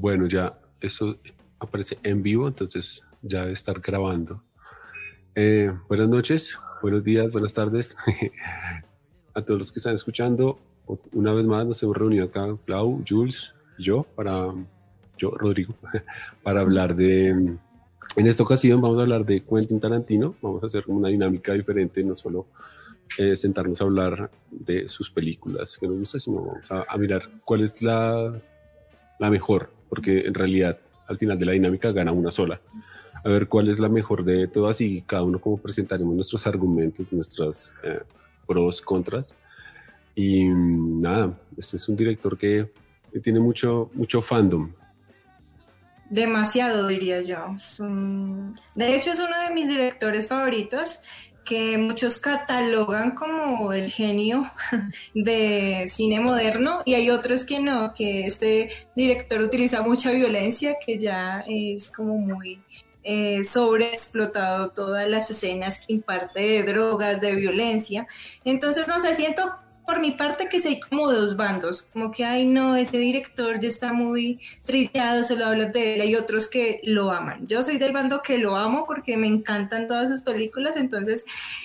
Bueno, ya eso aparece en vivo, entonces ya debe estar grabando. Eh, buenas noches, buenos días, buenas tardes a todos los que están escuchando. Una vez más nos hemos reunido acá, Clau, Jules yo, para, yo, Rodrigo, para hablar de, en esta ocasión vamos a hablar de Quentin Tarantino, vamos a hacer una dinámica diferente, no solo eh, sentarnos a hablar de sus películas que nos gustan, sino vamos a, mirar cuál es la, la mejor, porque en realidad al final de la dinámica gana una sola. A ver cuál es la mejor de todas y cada uno como presentaremos nuestros argumentos, nuestras eh, pros, contras. Y mm, nada, este es un director que, tiene mucho, mucho fandom. Demasiado, diría yo. De hecho, es uno de mis directores favoritos que muchos catalogan como el genio de cine moderno y hay otros que no, que este director utiliza mucha violencia, que ya es como muy eh, sobreexplotado todas las escenas que imparte de drogas, de violencia. Entonces, no sé, siento por mi parte que hay como dos bandos, como que, ay no, ese director ya está muy trillado, solo hablas de él, hay otros que lo aman. Yo soy del bando que lo amo porque me encantan todas sus películas, entonces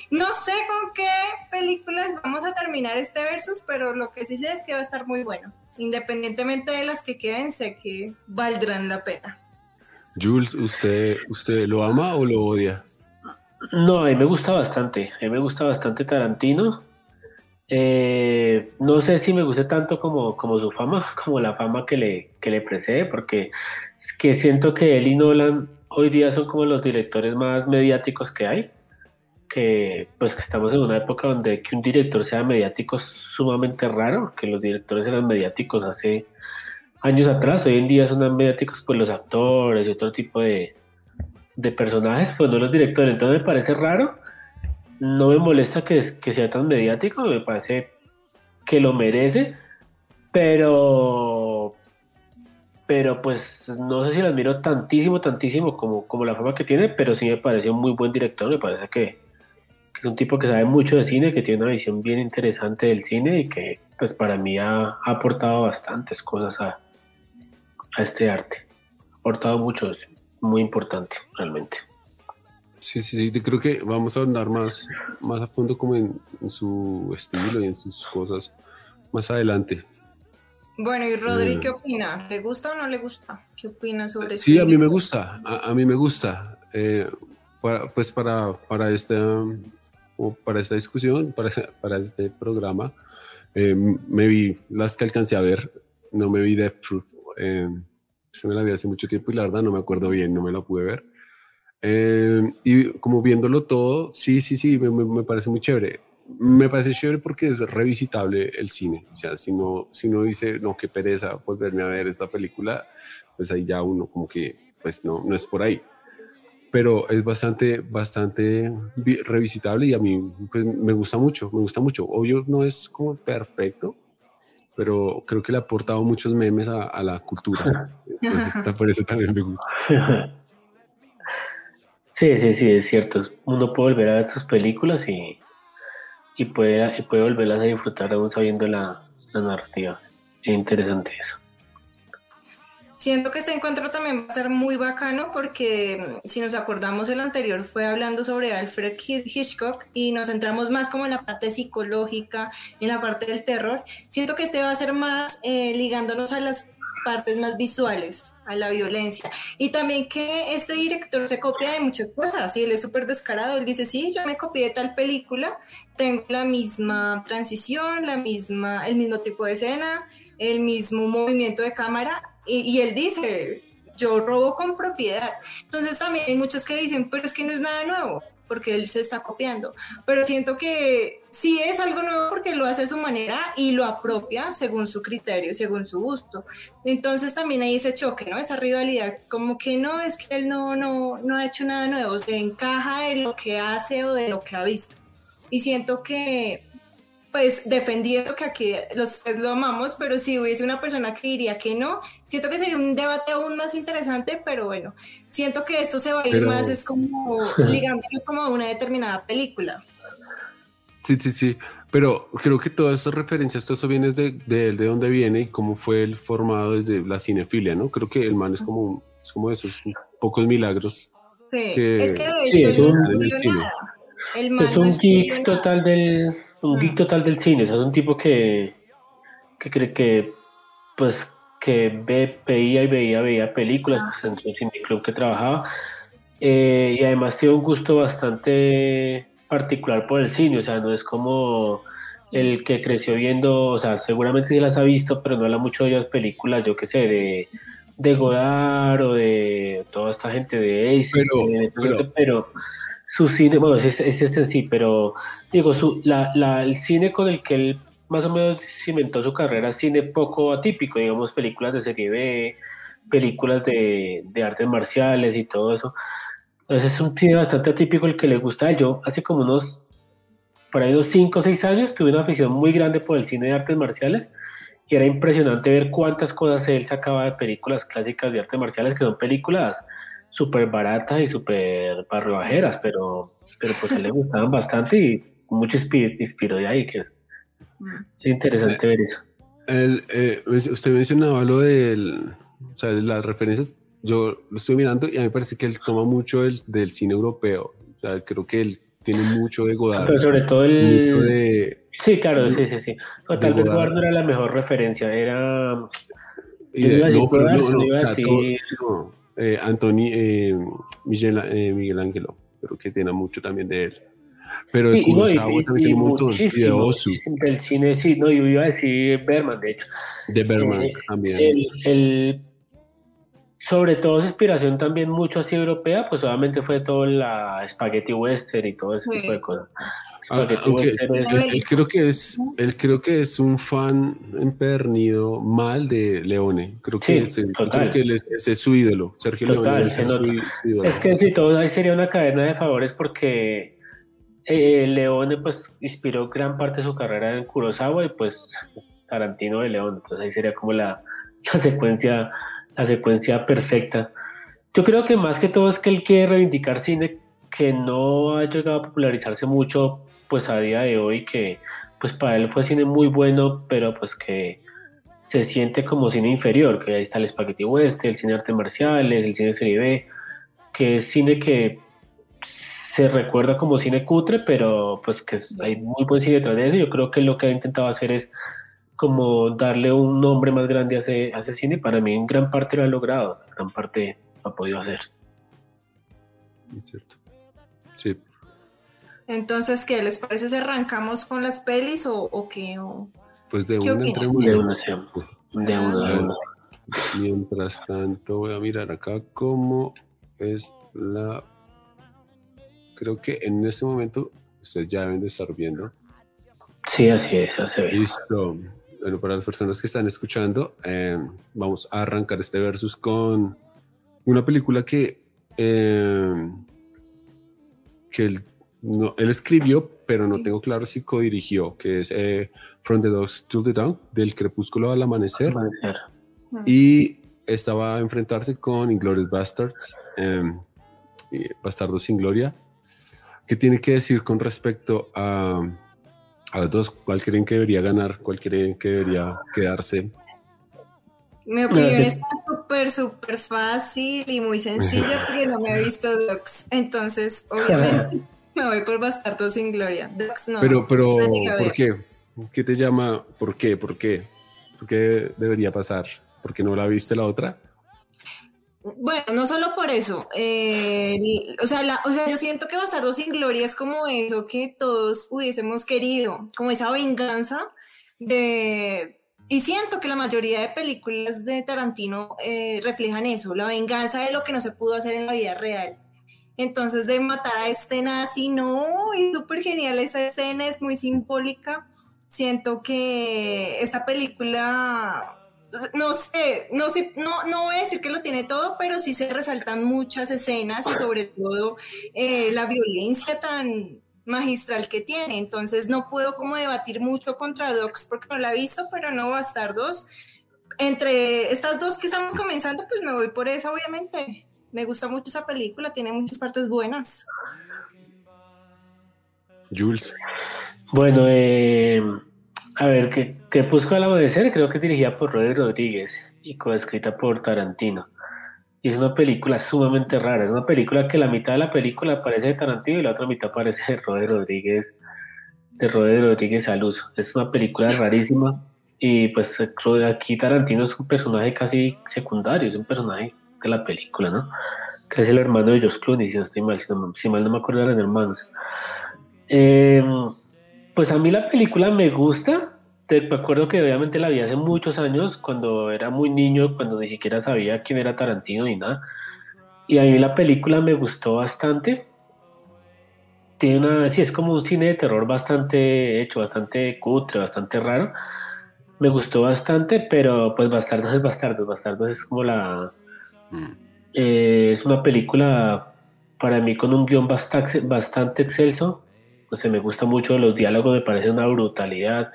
no sé con qué películas vamos a terminar este versus, pero lo que sí sé es que va a estar muy bueno. Independientemente de las que queden, sé que valdrán la pena. Jules, ¿usted, ¿usted lo ama o lo odia? No, a mí me gusta bastante. A mí me gusta bastante Tarantino. Eh, no sé si me gusta tanto como, como su fama, como la fama que le, que le precede, porque que siento que él y Nolan hoy día son como los directores más mediáticos que hay. Que pues que estamos en una época donde que un director sea mediático es sumamente raro, que los directores eran mediáticos hace años atrás, hoy en día son mediáticos pues los actores y otro tipo de, de personajes, pues no los directores, entonces me parece raro, no me molesta que, sea tan mediático, me parece que lo merece, pero pero pues no sé si lo admiro tantísimo, tantísimo como, como la fama que tiene, pero sí me parece un muy buen director, me parece que, es un tipo que sabe mucho de cine, que tiene una visión bien interesante del cine y que pues para mí ha, ha aportado bastantes cosas a, a este arte. Ha aportado mucho, muy importante realmente. Sí, sí, sí, creo que vamos a andar más, más a fondo como en, su estilo y en sus cosas más adelante. Bueno, y Rodri, eh, ¿qué opina? ¿Le gusta o no le gusta? ¿Qué opina sobre Sí, a mí me gusta, a, mí me gusta. Eh, pues para, para, esta, para esta discusión, para, para este programa, eh, me vi las que alcancé a ver, no me vi Death Proof eh, se me la vi hace mucho tiempo y la verdad no me acuerdo bien, no me la pude ver. Eh, y como viéndolo todo, sí, sí, sí, me, me, parece muy chévere. Me parece chévere porque es revisitable el cine. O sea, si no, si no dice, no, qué pereza volverme a ver esta película, pues ahí ya uno como que, pues no, no es por ahí. Pero es bastante, bastante revisitable y a mí pues, me gusta mucho, me gusta mucho. Obvio, no es como perfecto, pero creo que le ha aportado muchos memes a, la cultura. Entonces, por eso también me gusta. Sí, sí, sí, es cierto. Uno puede volver a ver sus películas y, y, puede, puede volverlas a disfrutar aún sabiendo la, la narrativa. Es interesante eso. Siento que este encuentro también va a ser muy bacano porque mm, si nos acordamos el anterior fue hablando sobre Alfred Hitchcock y nos centramos más como en la parte psicológica, en la parte del terror. Siento que este va a ser más eh, ligándonos a las partes más visuales, a la violencia. Y también que este director se copia de muchas cosas y él es súper descarado. Él dice, sí, yo me copié de tal película, tengo la misma transición, la misma, el mismo tipo de escena, el mismo movimiento de cámara y, él dice, yo robo con propiedad. Entonces también hay muchos que dicen, pero es que no es nada nuevo, porque él se está copiando. Pero siento que sí es algo nuevo porque lo hace a su manera y lo apropia según su criterio, según su gusto. Entonces también hay ese choque, ¿no? Esa rivalidad, como que no, es que él no, no, no ha hecho nada nuevo, se encaja de lo que hace o de lo que ha visto. Y siento que pues defendiendo que aquí los tres lo amamos, pero si hubiese una persona que diría que no, siento que sería un debate aún más interesante, pero bueno, siento que esto se va a ir más, es como ligándonos como a una determinada película. Sí, sí, sí. Pero creo que todas estas referencias, todo eso viene de, de, de dónde viene y cómo fue el formado desde la cinefilia, ¿no? Creo que el man es como, es como esos pocos milagros. Sí, es que de hecho es un, el es un geek total del un geek total del cine, es un tipo que, que cree que pues que ve, veía y veía, veía películas pues, en su club que trabajaba eh, y además tiene un gusto bastante particular por el cine, o sea, no es como el que creció viendo, o sea, seguramente sí las ha visto, pero no habla mucho de las películas, yo qué sé, de, de Godard o de toda esta gente de Ace, pero, pero, su cine, bueno, es, es, es en sí, pero digo, su, la, la, el cine con el que él más o menos cimentó su carrera, cine poco atípico, digamos, películas de serie B, películas de, de artes marciales y todo eso. Entonces es un cine bastante atípico el que le gusta. Yo hace como unos, por ahí unos 5 o 6 años, tuve una afición muy grande por el cine de artes marciales y era impresionante ver cuántas cosas él sacaba de películas clásicas de artes marciales, que son películas súper baratas y súper barroajeras, pero, pero pues a él le gustaban bastante y mucho inspiró de ahí, que es, interesante ver eso. El, eh, usted mencionaba lo del, o sea, de las referencias yo lo estoy mirando y a mí me parece que él toma mucho el, del cine europeo. O sea, creo que él tiene mucho de Godard. Pero sobre todo el... sí, claro, sí, sí, sí. tal vez Godard no era la mejor referencia, era... no, pero no, eh, Antoni, eh, Miguel, eh, Miguel Ángelo, creo que tiene mucho también de él. Pero de Kurosawa también tiene un montón. Y de Osu. Del cine, sí, no, yo iba a decir Berman, de hecho. De Berman también. El, el sobre todo su inspiración también mucho así europea, pues obviamente fue todo la spaghetti western y todo ese tipo de cosas. Ah, él, creo que es, él creo que es un fan empernido mal de Leone. Creo que, ese, es, su ídolo. Sergio Leone es, su, ídolo. Es que si todo ahí sería una cadena de favores porque eh, Leone pues inspiró gran parte de su carrera en Kurosawa y pues Tarantino de Leone. Entonces ahí sería como la, la secuencia la secuencia perfecta. Yo creo que más que todo es que él quiere reivindicar cine que no ha llegado a popularizarse mucho pues a día de hoy, que pues para él fue cine muy bueno, pero pues que se siente como cine inferior, que ahí está el Spaghetti West, el cine arte marciales, el cine serie B, que es cine que se recuerda como cine cutre, pero pues que hay muy buen cine detrás de eso. Yo creo que lo que ha intentado hacer es como darle un nombre más grande a ese, a ese cine. Para mí en gran parte lo ha logrado, en gran parte lo ha podido hacer. Es cierto. Sí. Entonces, ¿qué les parece si arrancamos con las pelis o, o qué? O... Pues de una entremos. De una, de una, Mientras tanto, voy a mirar acá cómo es la... Creo que en este momento ustedes ya deben de estar viendo. Sí, así es, así es. Listo bueno, para las personas que están escuchando, eh, vamos a arrancar este versus con una película que, eh, que él, no, él, escribió, pero no tengo claro si co-dirigió, que es eh, From the Dogs to the Dawn, del crepúsculo al amanecer. Y estaba a enfrentarse con Inglorious Bastards, Bastardos sin Gloria. ¿Qué tiene que decir con respecto a a los dos, ¿cuál creen que debería ganar? ¿Cuál creen que debería quedarse? Mi opinión está súper, súper fácil y muy sencilla porque no me he visto Docs. Entonces, obviamente, me voy por Bastardo sin Gloria. No. Pero, pero, ¿por qué? ¿Qué te llama? ¿Por qué? ¿Por qué? ¿Por qué debería pasar? ¿Por qué no la viste la otra? Bueno, no solo por eso. Eh, o, sea, o sea, yo siento que Bastardo sin Gloria es como eso que todos hubiésemos querido, como esa venganza de... Y siento que la mayoría de películas de Tarantino eh, reflejan eso, la venganza de lo que no se pudo hacer en la vida real. Entonces, de matar a este nazi, no, es súper genial esa escena, es muy simbólica. Siento que esta película no sé, no sé, no, no voy a decir que lo tiene todo, pero sí se resaltan muchas escenas y sobre todo eh, la violencia tan magistral que tiene. Entonces no puedo como debatir mucho contra Docs porque no la he visto, pero no Bastardos. Entre estas dos que estamos comenzando, pues me voy por esa, obviamente. Me gusta mucho esa película, tiene muchas partes buenas. Jules. Bueno, eh, a ver, ¿qué, qué busco al amanecer? Creo que es dirigida por Rodri Rodríguez y coescrita por Tarantino. Y es una película sumamente rara. Es una película que la mitad de la película parece de Tarantino y la otra mitad parece de Rodri Rodríguez, de Rodri Rodríguez al uso. Es una película rarísima. Y pues aquí Tarantino es un personaje casi secundario, es un personaje de la película, ¿no? Que es el hermano de Josh Clooney, si no estoy mal, si, mal no me acuerdo eran hermanos. Em, pues a mí la película me gusta, me acuerdo que obviamente la vi hace muchos años, cuando era muy niño, cuando ni siquiera sabía quién era Tarantino ni nada. Y a mí la película me gustó bastante. Tiene una, sí, es como un cine de terror bastante hecho, bastante cutre, bastante raro. Me gustó bastante, pero pues Bastardos es Bastardos. Bastardos es como la... Eh, es una película para mí con un guion bastante, bastante excelso. No sé, me gusta mucho los diálogos, me parece una brutalidad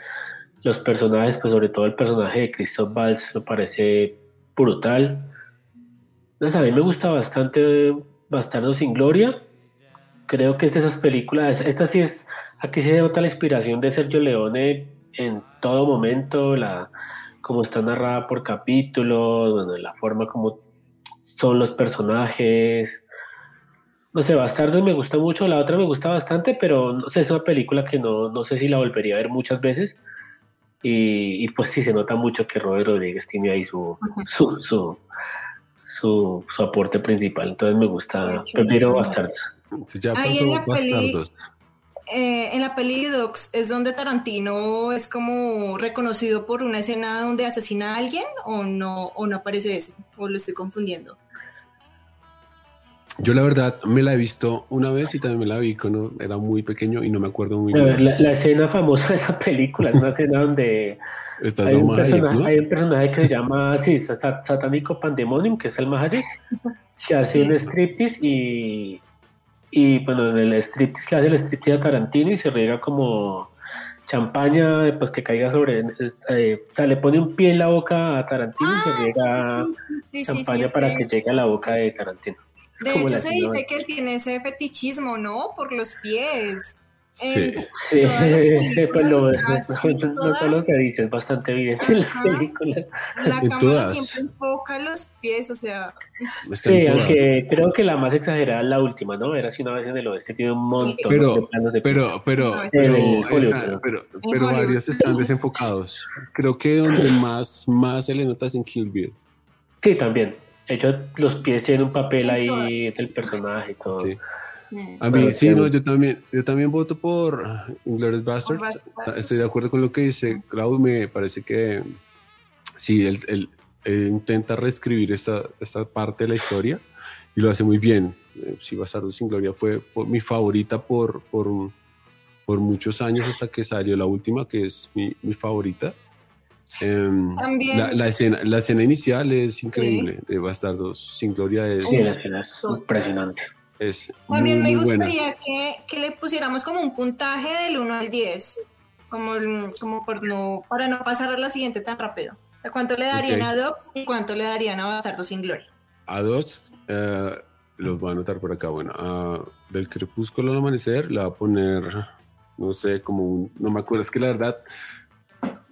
los personajes, pues sobre todo el personaje de Christoph Waltz me parece brutal. a mí me gusta bastante Bastardo sin Gloria. Creo que es de esas películas, esta sí es, aquí se nota la inspiración de Sergio Leone en todo momento, la, como está narrada por capítulos, la forma como son los personajes. No sé, Bastardo me gusta mucho, la otra me gusta bastante, pero no sé, es una película que no, no sé si la volvería a ver muchas veces y, pues sí, se nota mucho que Robert Rodríguez tiene ahí su, su, su, su, aporte principal. Entonces me gusta, prefiero Bastardos. En la peli, eh, en la peli Docs es donde Tarantino es como reconocido por una escena donde asesina a alguien o no, o no aparece eso, o lo estoy confundiendo. Yo la verdad me la he visto una vez y también me la vi cuando era muy pequeño y no me acuerdo muy bien. La, escena famosa de esa película es una escena donde hay, un personaje, que se llama sí, Satánico Pandemonium, que es el Mahayek, que hace un striptease y, y bueno, en el striptease le hace el striptease a Tarantino y se riega como champaña, pues que caiga sobre, eh, o sea, le pone un pie en la boca a Tarantino y se ah, riega champaña para que llegue a la boca de Tarantino. De hecho, se dice que él tiene ese fetichismo, ¿no? Por los pies. Sí, sí, sí pues lo, no, solo se dice, es bastante evidente en las películas. La cámara siempre enfoca los pies, o sea. Sí, aunque creo que la más exagerada es la última, ¿no? Era si una vez en el oeste tiene un montón pero, de planos de pero, pero, pero, pero, pero, varios están desenfocados. Creo que donde más, más se le nota es en Kill Bill. Sí, también. De hecho, los pies tienen un papel ahí del personaje y todo. Sí. A mí, sí, no, yo también, yo también voto por Inglourious Bastards. Estoy de acuerdo con lo que dice Clau. Me parece que sí, él, intenta reescribir esta, esta parte de la historia y lo hace muy bien. Eh, sí, Bastardos sin Gloria fue mi favorita por, por, por, muchos años hasta que salió la última, que es mi, mi favorita. Em, la, escena, la escena inicial es increíble de Bastardos sin Gloria. Es, impresionante. Es También me gustaría que, que, le pusiéramos como un puntaje del 1 al 10, como, como por no, para no pasar a la siguiente tan rápido. O sea, ¿cuánto le darían a Docs y cuánto le darían a Bastardos sin Gloria? A Docs, eh, los voy a anotar por acá. Bueno, a del crepúsculo al amanecer le va a poner, no sé, como un, no me acuerdo, es que la verdad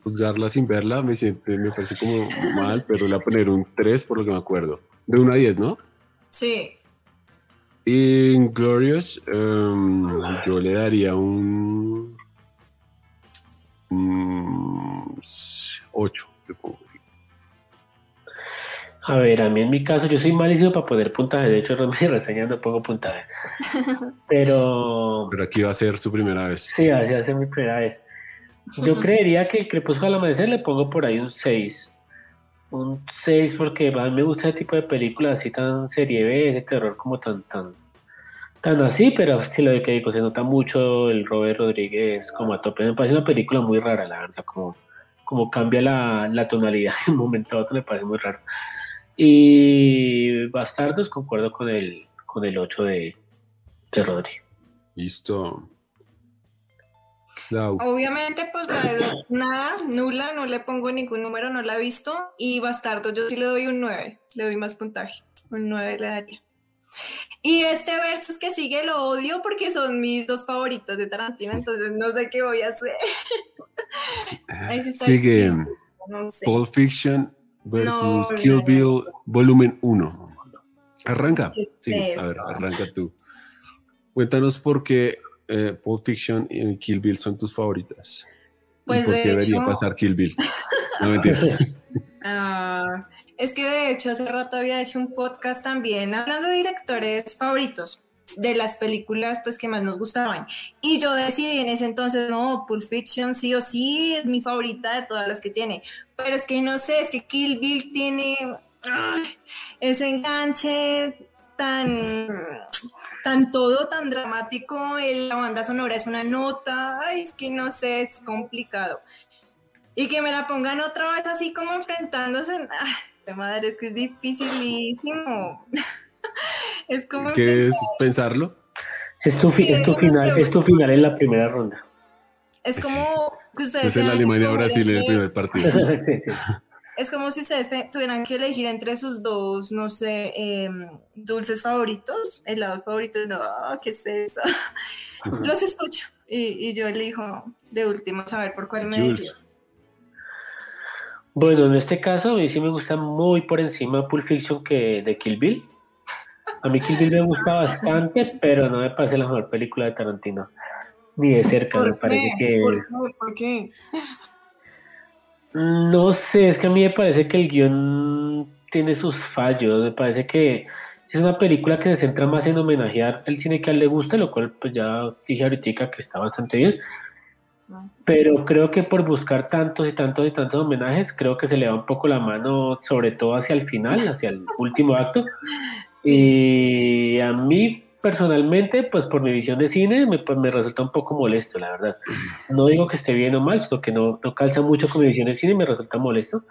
juzgarla sin verla me, siente, me parece como mal, pero le voy a poner un 3 por lo que me acuerdo. De 1 a 10, ¿no? Sí. Y Glorious, em, yo le daría un, 8, A ver, a mí en mi caso, yo soy malísimo para poner puntaje. De hecho, en mi reseña no pongo puntaje. Pero. Pero aquí va a ser su primera vez. Sí, así va a ser mi primera vez. Yo creería que el Crepúsculo al amanecer le pongo por ahí un 6. Un 6 porque mí me gusta ese tipo de películas así tan serie B, ese terror como tan tan tan así, pero estilo de que digo, se nota mucho el Robert Rodríguez como a tope. Me parece una película muy rara, la verdad, como, como cambia la, la tonalidad de un momento a otro, me parece muy raro. Y Bastardos, concuerdo con el, con el 8 de, de. Listo. Obviamente, pues la de nada, nula, no le pongo ningún número, no la he visto. Y Bastardo, yo sí le doy un 9, le doy más puntaje. Un 9 le daría. Y este versus que sigue lo odio porque son mis dos favoritos de Tarantino, entonces no sé qué voy a hacer. sigue Pulp Fiction versus Kill Bill volumen 1. Arranca. Sí, a ver, arranca tú. Cuéntanos por qué eh, Pulp Fiction y Kill Bill son tus favoritas. Pues ¿Por qué debería pasar Kill Bill? No. Ah, es que de hecho hace rato había hecho un podcast también hablando de directores favoritos de las películas pues que más nos gustaban. Y yo decidí en ese entonces, no, Pulp Fiction sí o sí es mi favorita de todas las que tiene. Pero es que no sé, es que Kill Bill tiene ese enganche tan tan todo tan dramático, la banda sonora es una nota, ay, es que no sé, es complicado. Y que me la pongan otra vez así como enfrentándose, ay, de madre, es que es dificilísimo. es como... ¿Qué es pensarlo? Es tu, es tu final, es tu final en la primera ronda. Es como que ustedes... Es en Alemania-Brasil en el primer partido. sí, sí. Es como si ustedes tuvieran que elegir entre sus dos, no sé, em, dulces favoritos, helados favoritos. No, ¿qué es eso? Los escucho y, yo elijo de último saber por cuál me decido. Bueno, en este caso a mí sí me gusta muy por encima Pulp Fiction que de Kill Bill. A mí Kill Bill me gusta bastante, pero no me parece la mejor película de Tarantino. Ni de cerca, me parece que... ¿Por qué? No sé, es que a mí me parece que el guion tiene sus fallos, me parece que es una película que se centra más en homenajear el cine que a él le gusta, lo cual pues ya dije ahorita que está bastante bien, pero creo que por buscar tantos y tantos y tantos homenajes, creo que se le va un poco la mano, sobre todo hacia el final, hacia el último acto, y a mí personalmente, pues por mi visión de cine, me, pues, me resulta un poco molesto, la verdad. No digo que esté bien o mal, sino que no, no calza mucho con mi visión de cine me resulta molesto.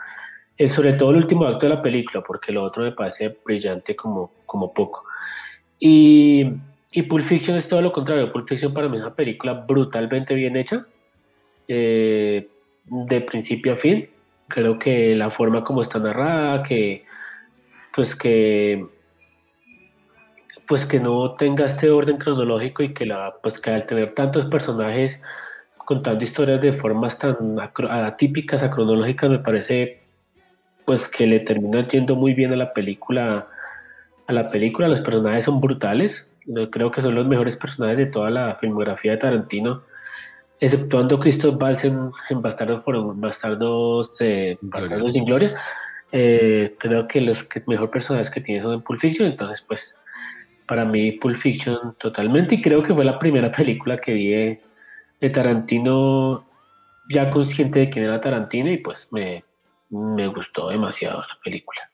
Eh, sobre todo el último acto de la película, porque lo otro me parece brillante como, como poco. Y, y Pulp Fiction es todo lo contrario. Pulp Fiction para mí es una película brutalmente bien hecha, eh, de principio a fin. Creo que la forma como está narrada, que pues que pues que no tenga este orden cronológico y que, la, pues que al tener tantos personajes contando historias de formas tan atípicas, acronológicas, me parece pues que le termina yendo muy bien a la película. A la película, los personajes son brutales. Creo que son los mejores personajes de toda la filmografía de Tarantino, exceptuando Christoph Waltz en, Bastardos, por, Bastardos, eh, Bastardos sin Gloria. Eh, creo que los que, mejor personajes que tiene son en Pulp Fiction, entonces pues para mí Pulp Fiction totalmente y creo que fue la primera película que vi de, Tarantino ya consciente de quién era Tarantino y pues me, gustó demasiado la película.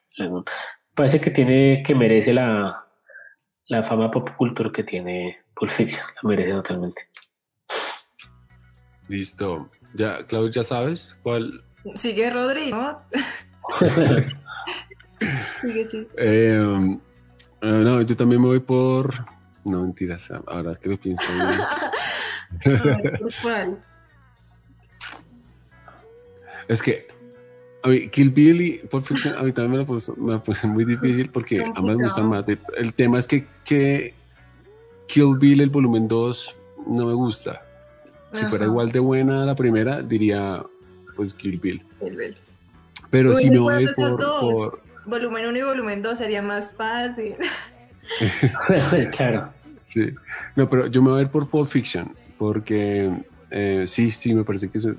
Parece que tiene que merece la, la fama pop culture que tiene Pulp Fiction, la merece totalmente. Listo. Ya, Claudio, ¿ya sabes cuál? Sigue Rodrigo. Sigue, sí. Eh, Ah, no, yo también me voy por. No, mentiras, ahora que lo pienso. es que a mí, Kill Bill y Pulp Fiction a mí también me lo puso, me muy difícil porque ambas me gustan más. El tema es que, que Kill Bill, el volumen 2, no me gusta. Si fuera igual de buena la primera, diría pues Kill Bill. Pero si no voy por volumen 1 y volumen 2 sería más fácil. claro. Sí. No, pero yo me voy a ir por Pulp Fiction, porque eh, sí, sí, me parece que eso,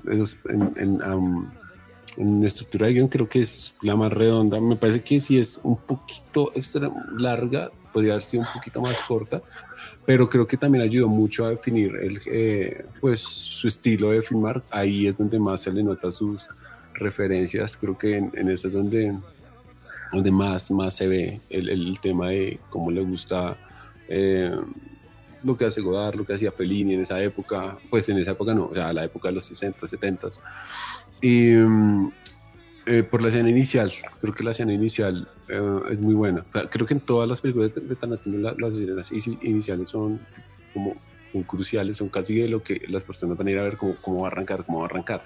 en, en, estructura de guion creo que es la más redonda. Me parece que sí es un poquito extra larga, podría haber sido un poquito más corta, pero creo que también ayudó mucho a definir el, eh, pues, su estilo de filmar. Ahí es donde más se le nota sus referencias. Creo que en, en es donde donde más, más se ve el, el tema de cómo le gusta eh, lo que hace Godard, lo que hacía Fellini en esa época, pues en esa época no, o sea, la época de los 60, 70. Y mm, eh, por la escena inicial, creo que la escena inicial eh, es muy buena. creo que en todas las películas de, de Tarantino las escenas iniciales son como cruciales, son casi de lo que las personas van a ir a ver cómo, cómo va a arrancar, cómo va a arrancar.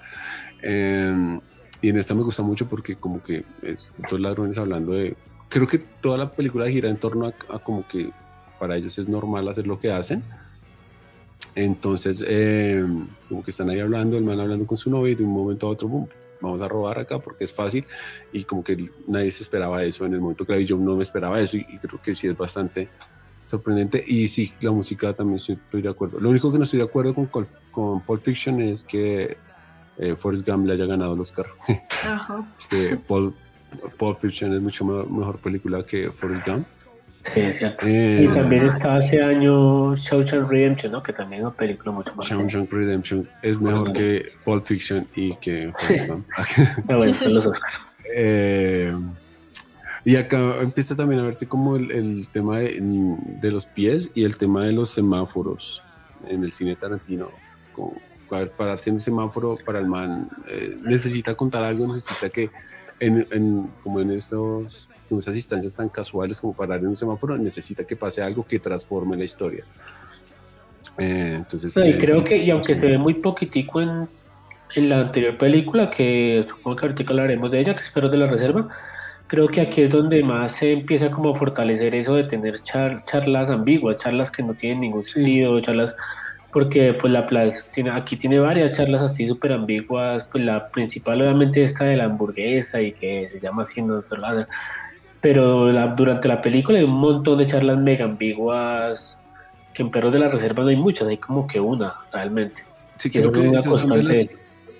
Eh, y en esta me gusta mucho porque como que es dos ladrones hablando de... Creo que toda la película gira en torno a, como que para ellos es normal hacer lo que hacen. Entonces, eh, como que están ahí hablando, el man hablando con su novia y de un momento a otro, boom, vamos a robar acá porque es fácil y como que nadie se esperaba eso en el momento que yo no me esperaba eso y, creo que sí es bastante sorprendente y sí, la música también estoy de acuerdo. Lo único que no estoy de acuerdo con, con Pulp Fiction es que eh, Forrest Gump le haya ganado el Oscar. Ajá. Pulp, Fiction es mucho mejor película que Forrest Gump. Sí, eh, y también está hace años Shawshank Redemption, ¿no? Que también es una película mucho más. Shawshank Redemption es mejor que Pulp Fiction y que Forrest Gump. los eh, y acá empieza también a verse como el, tema de, de, los pies y el tema de los semáforos en el cine tarantino. Con, pararse en un semáforo para el man eh, necesita contar algo, necesita que en, como en estos en esas instancias tan casuales como parar en un semáforo, necesita que pase algo que transforme la historia. Eh, entonces, y creo que, y aunque se ve muy poquitico en, en la anterior película, que supongo que ahorita hablaremos de ella, que espero de la reserva, creo que aquí es donde más se empieza como a fortalecer eso de tener charlas ambiguas, charlas que no tienen ningún sentido, charlas porque pues la tiene, aquí tiene varias charlas así súper ambiguas, pues la principal obviamente esta de la hamburguesa y que se llama así en otro lado, pero durante la película hay un montón de charlas mega ambiguas, que en Perros de la Reserva no hay muchas, hay como que una realmente. Sí, creo que una cosa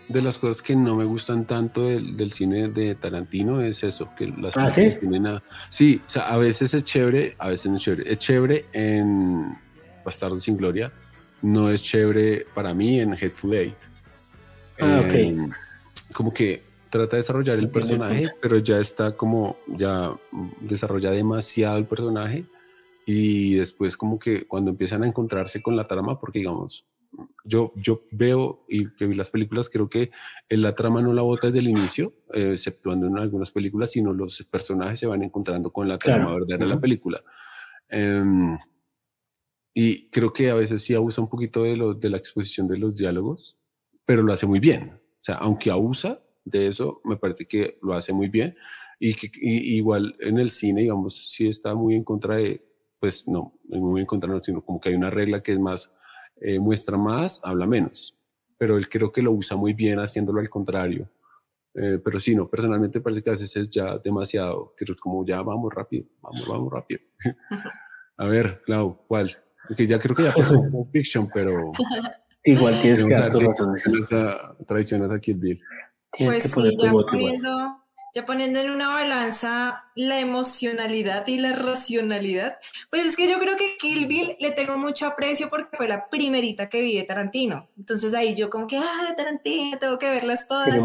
de las, cosas que no me gustan tanto del, cine de Tarantino es eso, que las ¿Ah, ¿sí? tienen a... Sí, o sea, a veces es chévere, a veces no es chévere. Es chévere en Bastardo sin Gloria, no es chévere para mí en Headful Eight. Ah, em, Como que trata de desarrollar el personaje, pero ya está como, ya desarrolla demasiado el personaje y después como que cuando empiezan a encontrarse con la trama, porque digamos, yo, yo veo y que vi las películas, creo que la trama no la bota desde el inicio, eh, exceptuando en algunas películas, sino los personajes se van encontrando con la trama verdadera de la película. Em, y creo que a veces sí abusa un poquito de, lo, de la exposición de los diálogos, pero lo hace muy bien. O sea, aunque abusa de eso, me parece que lo hace muy bien. Y que igual en el cine, digamos, sí está muy en contra de, pues no, muy en contra, no, sino como que hay una regla que es más, eh, muestra más, habla menos. Pero él creo que lo usa muy bien haciéndolo al contrario. Eh, pero sí, no, personalmente parece que a veces es ya demasiado, que es como ya vamos rápido, vamos, vamos rápido. a ver, Clau, ¿cuál? Que ya creo que ya pasó Pulp Fiction, pero... Igual tienes que dar esa traiciones a Kill Bill. pues sí, ya poniendo, ya poniendo en una balanza la emocionalidad y la racionalidad, pues es que yo creo que Kill Bill le tengo mucho aprecio porque fue la primerita que vi de Tarantino. Entonces ahí yo como que, ah, Tarantino, tengo que verlas todas.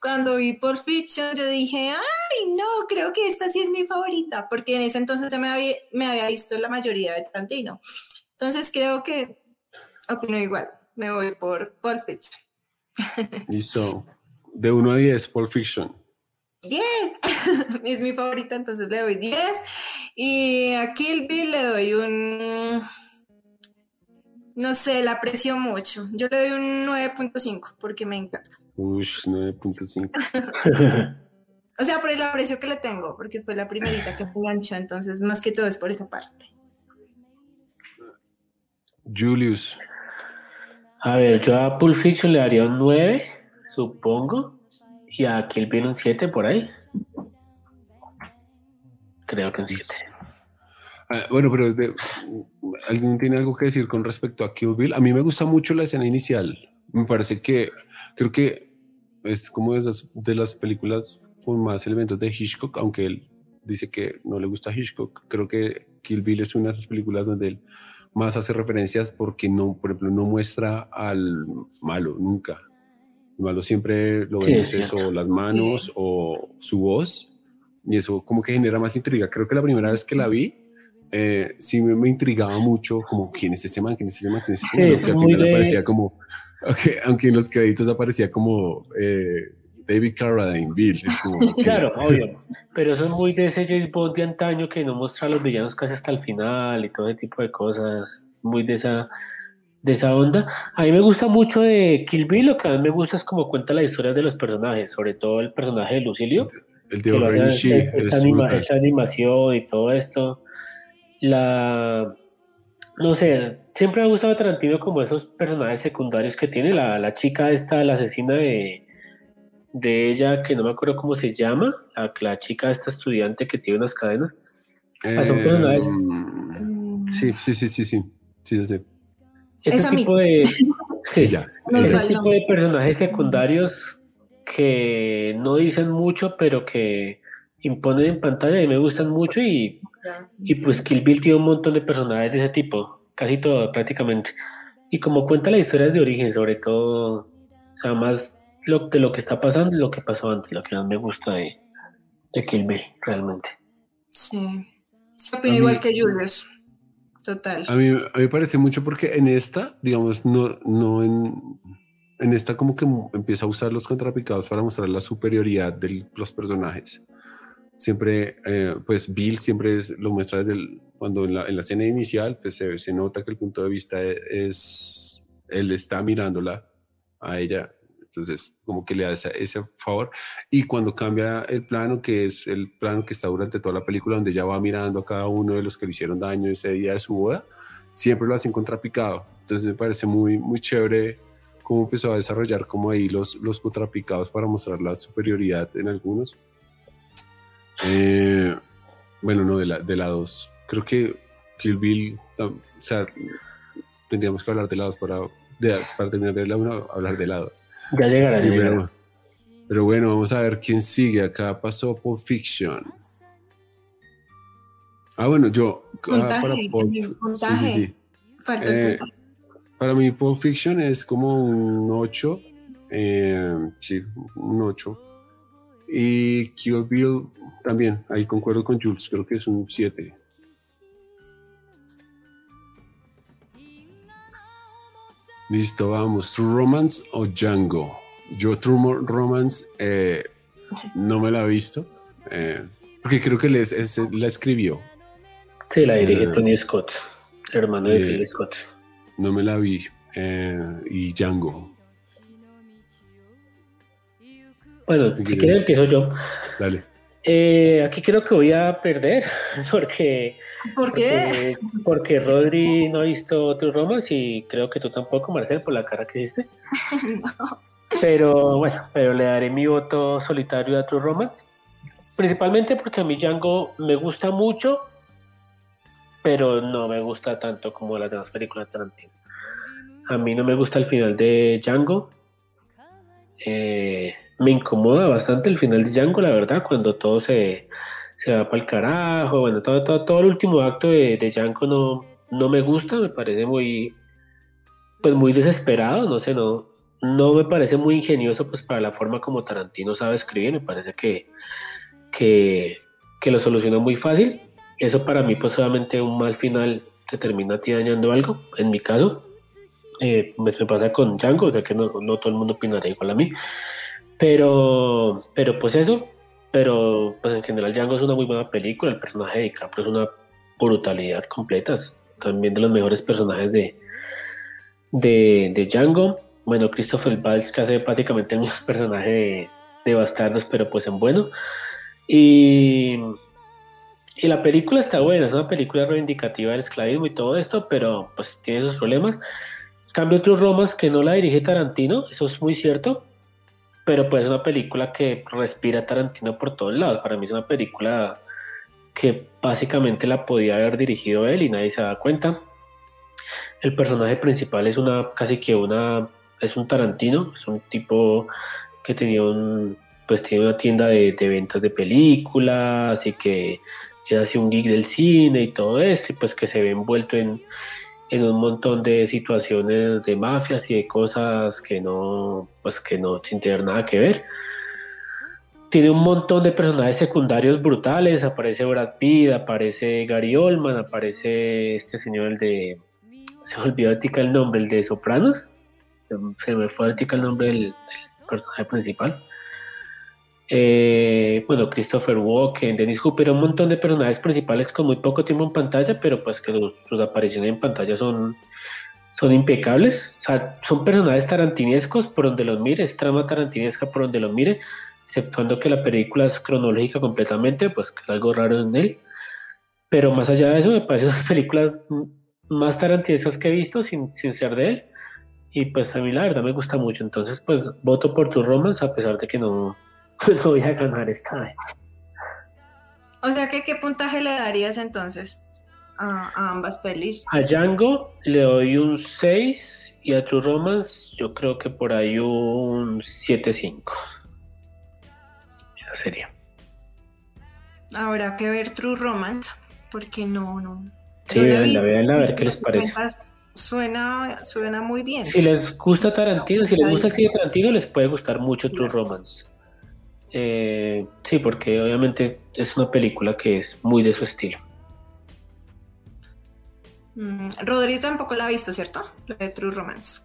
Cuando vi Pulp Fiction yo dije, ay, no, creo que esta sí es mi favorita, porque en ese entonces ya me había, me había visto la mayoría de Tarantino. Entonces creo que opino igual, me voy por Pulp Fiction. Listo. De 1 a 10, Pulp Fiction. 10. es mi favorita, entonces le doy 10. Y a Kill Bill le doy un. No sé, la aprecio mucho. Yo le doy un 9.5 porque me encanta. Uy, 9.5. o sea, por el aprecio que le tengo, porque fue la primerita que me enganchó, entonces más que todo es por esa parte. Julius. A ver, yo a Pulp Fiction le daría un 9, supongo. Y a Kill Bill un 7 por ahí. Creo que un 7. Ah, bueno, pero ¿alguien tiene algo que decir con respecto a Kill Bill? A mí me gusta mucho la escena inicial. Me parece que creo que es como de, esas, de las películas con más elementos de Hitchcock, aunque él dice que no le gusta Hitchcock. Creo que Kill Bill es una de esas películas donde él más hace referencias porque no, por ejemplo, no muestra al malo nunca. El malo siempre lo ve o las manos o su voz y eso como que genera más intriga. Creo que la primera vez que la vi, eh, sí me, intrigaba mucho como quién es este man, quién es este man, quién es este man, que al final aparecía como, aunque en los créditos aparecía como eh, David Carradine, Bill. claro, obvio. Pero eso es muy de ese James Bond de antaño que no muestra a los villanos casi hasta el final y todo ese tipo de cosas. Muy de esa, de esa onda. A mí me gusta mucho de Kill Bill, lo que a mí me gusta es como cuenta la historia de los personajes, sobre todo el personaje de Lucilio. El de esta, esta, animación y todo esto. la, no sé, siempre me ha gustado Tarantino como esos personajes secundarios que tiene, la, la chica esta, la asesina de, de ella, que no me acuerdo cómo se llama, la, la chica esta estudiante que tiene unas cadenas. Ah, son personajes. Em, sí, sí, sí, sí, sí, sí, sí. Ese Esa tipo misma. de, sí, Ya. Nos ese tipo de personajes secundarios que no dicen mucho, pero que imponen en pantalla y me gustan mucho y, y pues Kill Bill tiene un montón de personajes de ese tipo, casi todo prácticamente. Y como cuenta la historia de origen, sobre todo, o sea, más lo, de lo que está pasando y lo que pasó antes, lo que más me gusta de, de Kill Bill, realmente. Sí. Se opino A mí- igual que Julius. Total. A mí, a parece mucho porque en esta, digamos, no, no en, en esta como que empieza a usar los contrapicados para mostrar la superioridad de los personajes. Siempre, eh, pues Bill siempre es- lo muestra desde el- cuando en la, en la escena inicial, pues se, nota que el punto de vista es, él está mirándola a ella, entonces como que le da ese, favor. Y cuando cambia el plano, que es el plano que está durante toda la película, donde ella va mirando a cada uno de los que le hicieron daño ese día de su boda, siempre lo hacen contrapicado. Entonces me parece muy, muy chévere cómo empezó a desarrollar como ahí los, los contrapicados para mostrar la superioridad en algunos. Eh, bueno, no, de la, de la 2. Creo que Kill Bill, o sea, tendríamos que hablar de la 2 para, de- para terminar de la 1, hablar de la 2. Ya llegará, Pero llegará. bueno, pero bueno, vamos a ver quién sigue. Acá pasó Pulp Fiction. Ah, bueno, yo. ah, para Pulp- el sí, sí, sí. Falta el Eh, puntaje. para mí, Pulp Fiction es como un 8. eh, sí, un 8. Y Kill Bill también, ahí concuerdo con Jules, creo que es un 7. Listo, vamos. True Romance o Django. Yo True Romance eh, no me la he visto. eh, porque creo que les- es- la escribió. Sí, la dirige Eh, Tony Scott, hermano de eh, Phil Scott. No me la vi. eh, y Django. Bueno, ¿qué si quieres? quieren empiezo yo. Dale. Eh, aquí creo que voy a perder, porque, ¿Por qué? porque, porque Rodri no ha visto True Romance y creo que tú tampoco, Marcel, por la cara que hiciste. Pero bueno, pero le daré mi voto solitario a True Romance. Principalmente porque a mí Django me gusta mucho, pero no me gusta tanto como las demás películas de Tarantino. A mí no me gusta el final de Django. Eh, me incomoda bastante el final de Django, la verdad, cuando todo se, se va para el carajo. Bueno, todo, todo, todo el último acto de, de no, no me gusta, me parece muy, pues muy desesperado, no sé, no, no me parece muy ingenioso pues para la forma como Tarantino sabe escribir, me parece que, que, que lo soluciona muy fácil. Eso para mí pues obviamente un mal final te termina a ti dañando algo, en mi caso. Eh, me, me pasa con Django, o sea que no, no todo el mundo opinará igual a mí. Pero, pero pues eso, pero pues en general Django es una muy buena película, el personaje de DiCaprio es una brutalidad completa, también de los mejores personajes de, de, Django. Bueno, Christopher Valls que hace prácticamente mismo personaje de, de Bastardos, pero pues en bueno. Y, y la película está buena, es una película reivindicativa del esclavismo y todo esto, pero pues tiene sus problemas. Cambio otros Romas que no la dirige Tarantino, eso es muy cierto, pero pues es una película que respira Tarantino por todos lados. Para mí es una película que básicamente la podía haber dirigido él y nadie se da cuenta. El personaje principal es una, casi que una, es un Tarantino, es un tipo que tenía un, pues tiene una tienda de, ventas de películas y que es así un geek del cine y todo esto, y pues que se ve envuelto en, en un montón de situaciones de mafias y de cosas que no, pues que no sin tener nada que ver. Tiene un montón de personajes secundarios brutales, aparece Brad Pitt, aparece Gary Oldman, aparece este señor el de, se me olvidó el nombre, el de Sopranos, se, me fue el nombre del, del personaje principal. Eh, bueno, Christopher Walken, Dennis Hooper, un montón de personajes principales con muy poco tiempo en pantalla, pero pues que los- sus apariciones en pantalla son, son impecables. O sea, son personajes tarantinescos por donde los mires, trama tarantinesca por donde los mire, exceptuando que la película es cronológica completamente, pues que es algo raro en él. Pero más allá de eso, me parecen las películas más tarantinescas que he visto sin, sin ser de él. Y pues a mí la verdad me gusta mucho. Entonces, pues voto por tu Romance a pesar de que no, no voy a ganar esta vez. O sea, que ¿qué puntaje le darías entonces a, ambas pelis? A Django le doy un 6 y a True Romance yo creo que por ahí un 7-5. Esa sería. Habrá que ver True Romance, porque no, no. Sí, veanla, veanla, a ver qué les parece. Suena, suena muy bien. Si les gusta Tarantino, si les gusta el cine Tarantino, les puede gustar mucho True Romance. Eh, sí, porque obviamente es una película que es muy de su estilo. Mm, Rodrigo tampoco la ha visto, ¿cierto? La de True Romance.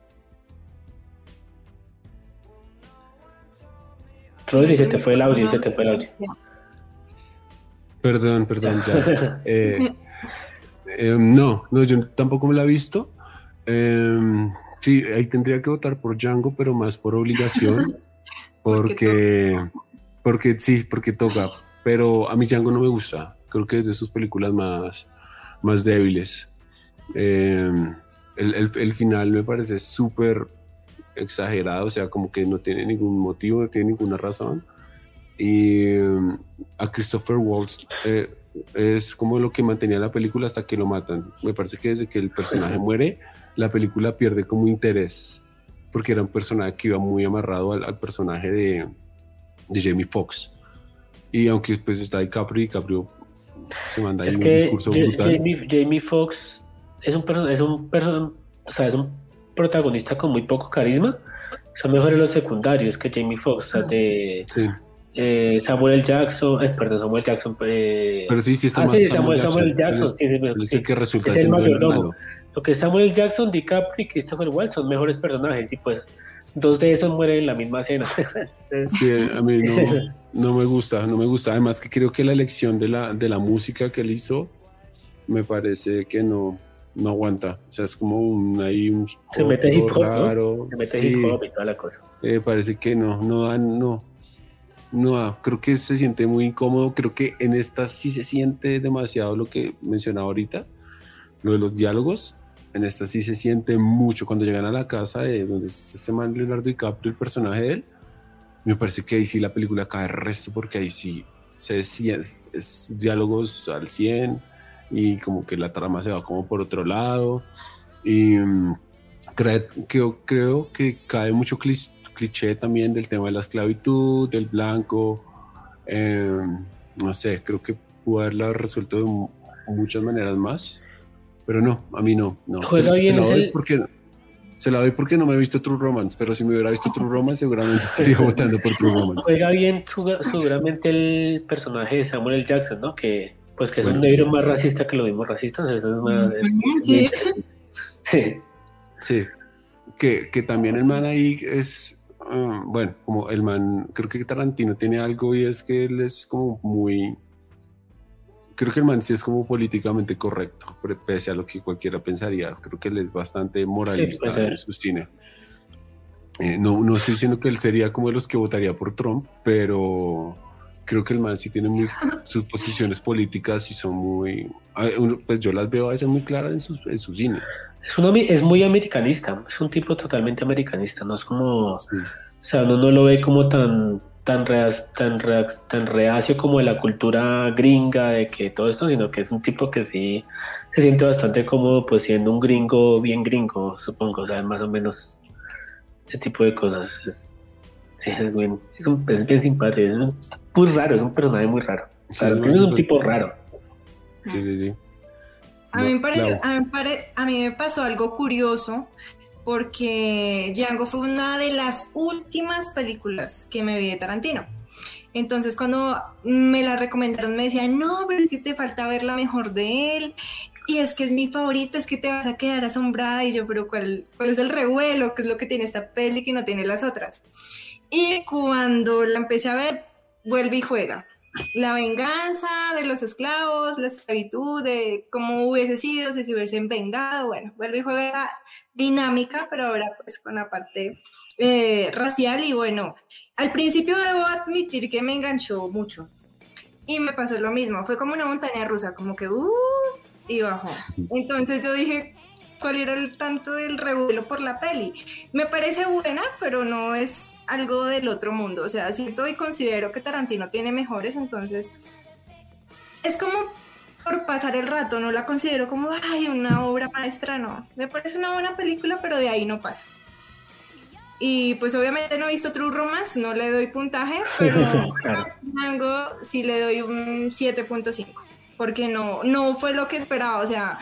Rodri, se te fue el audio, se te fue el audio. Perdón, perdón, ya. Eh, eh, no, no, yo tampoco me la he visto. sí, ahí tendría que votar por Django, pero más por obligación, porque porque sí, porque toca. Pero a mí Django no me gusta. Creo que es de sus películas más, más débiles. Em, el, final me parece súper exagerado, o sea, como que no tiene ningún motivo, no tiene ninguna razón. Y em, a Christopher Waltz eh, es como lo que mantenía la película hasta que lo matan. Me parece que desde que el personaje muere, la película pierde como interés, porque era un personaje que iba muy amarrado al personaje de, de Jamie Foxx. Y aunque pues está DiCaprio, DiCaprio se manda es un discurso brutal. Jamie, Jamie Foxx es un, es, un o sea, es un protagonista con muy poco carisma. Son mejores los secundarios que Jamie Foxx. O sea, de, eh, Samuel Jackson, eh, perdón, Samuel Jackson. Eh, pero sí, sí está ah, más sí, Samuel, Samuel Jackson. sí, es el que resulta siendo el, malo. Lo que Samuel Jackson, DiCaprio y Christopher Waltz son mejores personajes y pues dos de esos mueren en la misma escena. sí, a mí no, me gusta, no me gusta. Además que creo que la elección de la, de la música que él hizo me parece que no, no aguanta. O sea, es como un, ahí un Se mete hip hop, raro. Se mete hip hop y toda la cosa. Eh, parece que no, no da, no. No, creo que se siente muy incómodo. Creo que en esta sí se siente demasiado lo que mencionaba ahorita, lo de los diálogos en esta sí se siente mucho cuando llegan a la casa de donde se llama Leonardo DiCaprio, el personaje de él. Me parece que ahí sí la película cae el resto porque ahí sí se es, es, diálogos al 100 y como que la trama se va como por otro lado. Y mm, creo, creo que cae mucho cliché también del tema de la esclavitud, del blanco. Em, no sé, creo que pudo haberla resuelto de muchas maneras más pero no, a mí no. no. Se, la doy porque, se la doy porque no me he visto True Romance, pero si me hubiera visto True Romance seguramente estaría votando por True Romance. Juega bien seguramente el personaje de Samuel L. Jackson, ¿no? Que pues que es un negro más racista que lo mismo racistas. Eso es más, sí. sí. Sí. Que, que también el man ahí es, ah, bueno, como el man, creo que Tarantino tiene algo y es que él es como muy creo que el man sí es como políticamente correcto, pese a lo que cualquiera pensaría. Creo que él es bastante moralista en su cine. Eh, no, no estoy diciendo que él sería como de los que votaría por Trump, pero creo que el man sí tiene muy, sus posiciones políticas y son muy, pues yo las veo a veces muy claras en su, en su cine. Es, es muy americanista, es un tipo totalmente americanista, no es como, o sea, uno no lo ve como tan tan, tan, tan reacio como de la cultura gringa, de que todo esto, sino que es un tipo que sí se siente bastante cómodo, pues siendo un gringo bien gringo, supongo, o sea, más o menos ese tipo de cosas. Es, sí, es, bien, es, un, es bien simpático, es muy raro, es un personaje muy raro. O sea, es un tipo raro. Sí, sí, sí. A mí, me parece, a, mí a mí me pasó algo curioso porque Django fue una de las últimas películas que me vi de Tarantino. Entonces cuando me la recomendaron me decían, no, pero es que te falta ver la mejor de él. Y es que es mi favorita, es que te vas a quedar asombrada. Y yo, pero ¿cuál, cuál es el revuelo? ¿Qué es lo que tiene esta peli que no tiene las otras? Y cuando la empecé a ver, vuelve y juega. La venganza de los esclavos, la esclavitud, de cómo hubiese sido si se hubiesen vengado. Bueno, vuelve y juega dinámica, pero ahora pues con la parte eh, racial y bueno, al principio debo admitir que me enganchó mucho. y me pasó lo mismo, fue como una montaña rusa, como que uh, y bajó. Entonces yo dije, ¿cuál era el tanto del revuelo por la peli? Me parece buena, pero no es algo del otro mundo, o sea, siento y considero que Tarantino tiene mejores, entonces es como por pasar el rato, no la considero como, ay, una obra maestra, no. Me parece una buena película, pero de ahí no pasa. Y pues obviamente no he visto True Romance, no le doy puntaje, pero Mango sí le doy un 7.5, porque no, no fue lo que esperaba, o sea,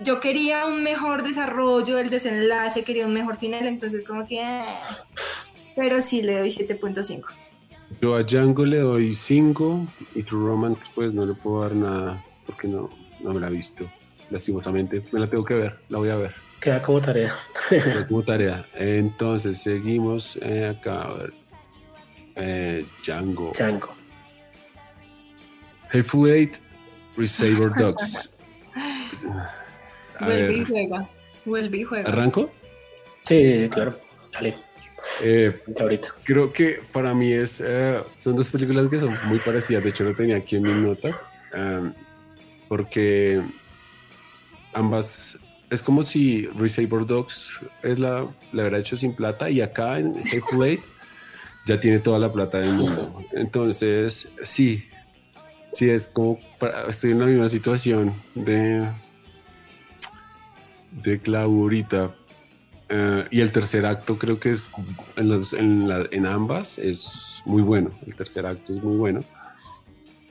yo quería un mejor desarrollo del desenlace, quería un mejor final, entonces como que... Ah, pero sí le doy 7.5. Yo a Django le doy 5 y True Romance pues no le puedo dar nada porque no, no me la he visto, lastimosamente. Me la tengo que ver, la voy a ver. Queda como tarea. Queda como tarea. Entonces, seguimos eh, acá. A ver. Eh, Django. Django. Hateful Eight, Resaver Dogs. Vuelve y juega. Vuelve y juega. ¿Arranco? Sí, sí, claro. Dale. Eh, ahorita. Creo que para mí es, eh, son dos películas que son muy parecidas. De hecho, lo tenía aquí en mis notas. Um, porque ambas es como si Resaver Dogs es la, la hecho sin plata y acá en Hateful ya tiene toda la plata del mundo. Entonces, sí, sí, es como estoy en la misma situación de, de Clau ahorita. Eh, y el tercer acto creo que es en, en, en ambas es muy bueno. El tercer acto es muy bueno.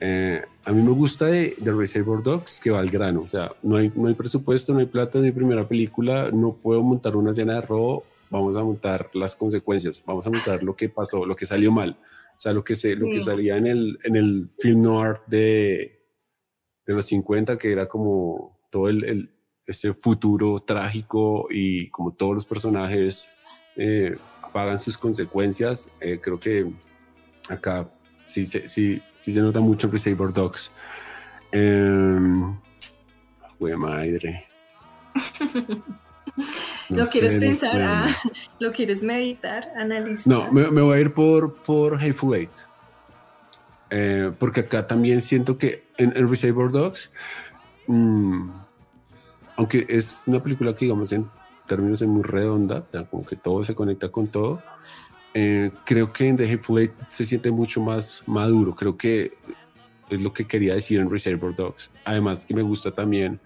Eh, a mí me gusta de, de Reservoir Dogs que va al grano. O sea, no hay, no hay presupuesto, no hay plata, en mi primera película, no puedo montar una escena de robo, vamos a montar las consecuencias, vamos a montar lo que pasó, lo que salió mal. O sea, lo que, se, lo que salía en el, en el film noir de, de los 50, que era como todo el, el ese futuro trágico y como todos los personajes eh, pagan sus consecuencias, eh, creo que acá sí, sí, sí, se nota mucho en Reservoir Dogs. Eh, madre. ¿Lo quieres pensar? Ah, ¿Lo quieres meditar? Analizar. No, me, me, voy a ir por, por Hateful Eight. Eh, porque acá también siento que en, en Reservoir Dogs, mmm, aunque es una película que, digamos, en términos es muy redonda, como que todo se conecta con todo, eh, creo que en The Hateful Eight se siente mucho más maduro. Creo que es lo que quería decir en Reservoir Dogs. Además, que me gusta también,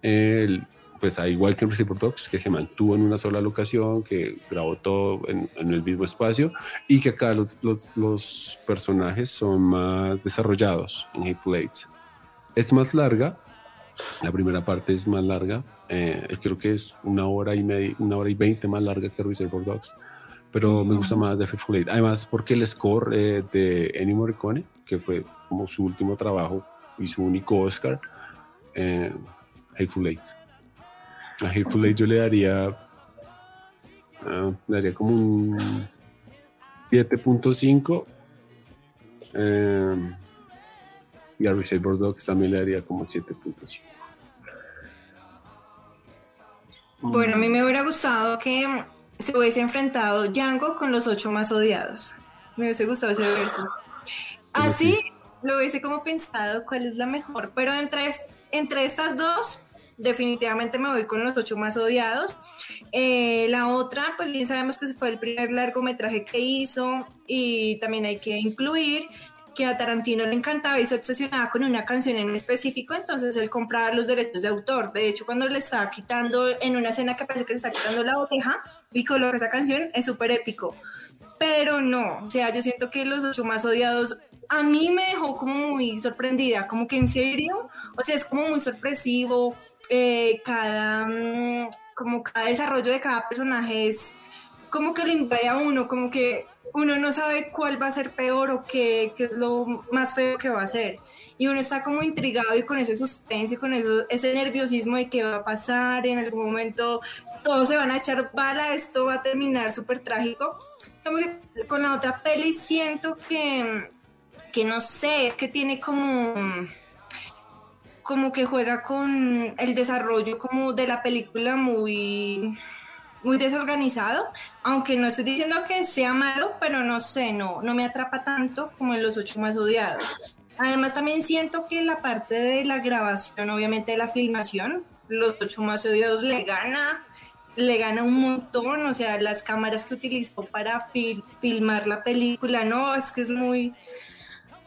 el, pues igual que en Reservoir Dogs, que se mantuvo en una sola locación, que grabó todo en, el mismo espacio y que acá los, los, los, personajes son más desarrollados en Hateful Eight. Es más larga, la primera parte es más larga, eh, creo que es una hora y media, una hora y veinte más larga que Reservoir Dogs pero me gusta más de Hateful Eight. Además, porque el score eh, de Ennio Morricone, que fue como su último trabajo y su único Oscar, eh, Hateful Eight. A Hateful Eight yo le daría, uh, le daría como un 7.5. Eh, y a Reservoir Dogs también le daría como 7.5. Bueno, a mí me hubiera gustado que se hubiese enfrentado Django con los ocho más odiados. Me hubiese gustado ese verso. Así lo hubiese como pensado cuál es la mejor, pero entre, entre estas dos, definitivamente me voy con los ocho más odiados. Eh, la otra, pues bien sabemos que fue el primer largometraje que hizo y también hay que incluir que a Tarantino le encantaba y se obsesionaba con una canción en específico, entonces él compraba los derechos de autor. De hecho, cuando le estaba quitando, en una escena que parece que le está quitando la oreja y coloca esa canción, es súper épico. Pero no, o sea, yo siento que los ocho más odiados a mí me dejó como muy sorprendida, como que en serio, o sea, es como muy sorpresivo, eh, cada, mm, como cada desarrollo de cada personaje es como que lo invade a uno, como que uno no sabe cuál va a ser peor o qué, qué, es lo más feo que va a ser. Y uno está como intrigado y con ese suspense, con eso, ese nerviosismo de qué va a pasar, en algún momento todos se van a echar bala, esto va a terminar súper trágico. Como que con la otra peli siento que, que no sé, es que tiene como como que juega con el desarrollo como de la película muy muy desorganizado, aunque no estoy diciendo que sea malo, pero no sé, no, no me atrapa tanto como en los ocho más odiados. Además también siento que la parte de la grabación, obviamente de la filmación, los ocho más odiados le gana, le gana un montón, o sea, las cámaras que utilizó para filmar la película, no, es que es muy,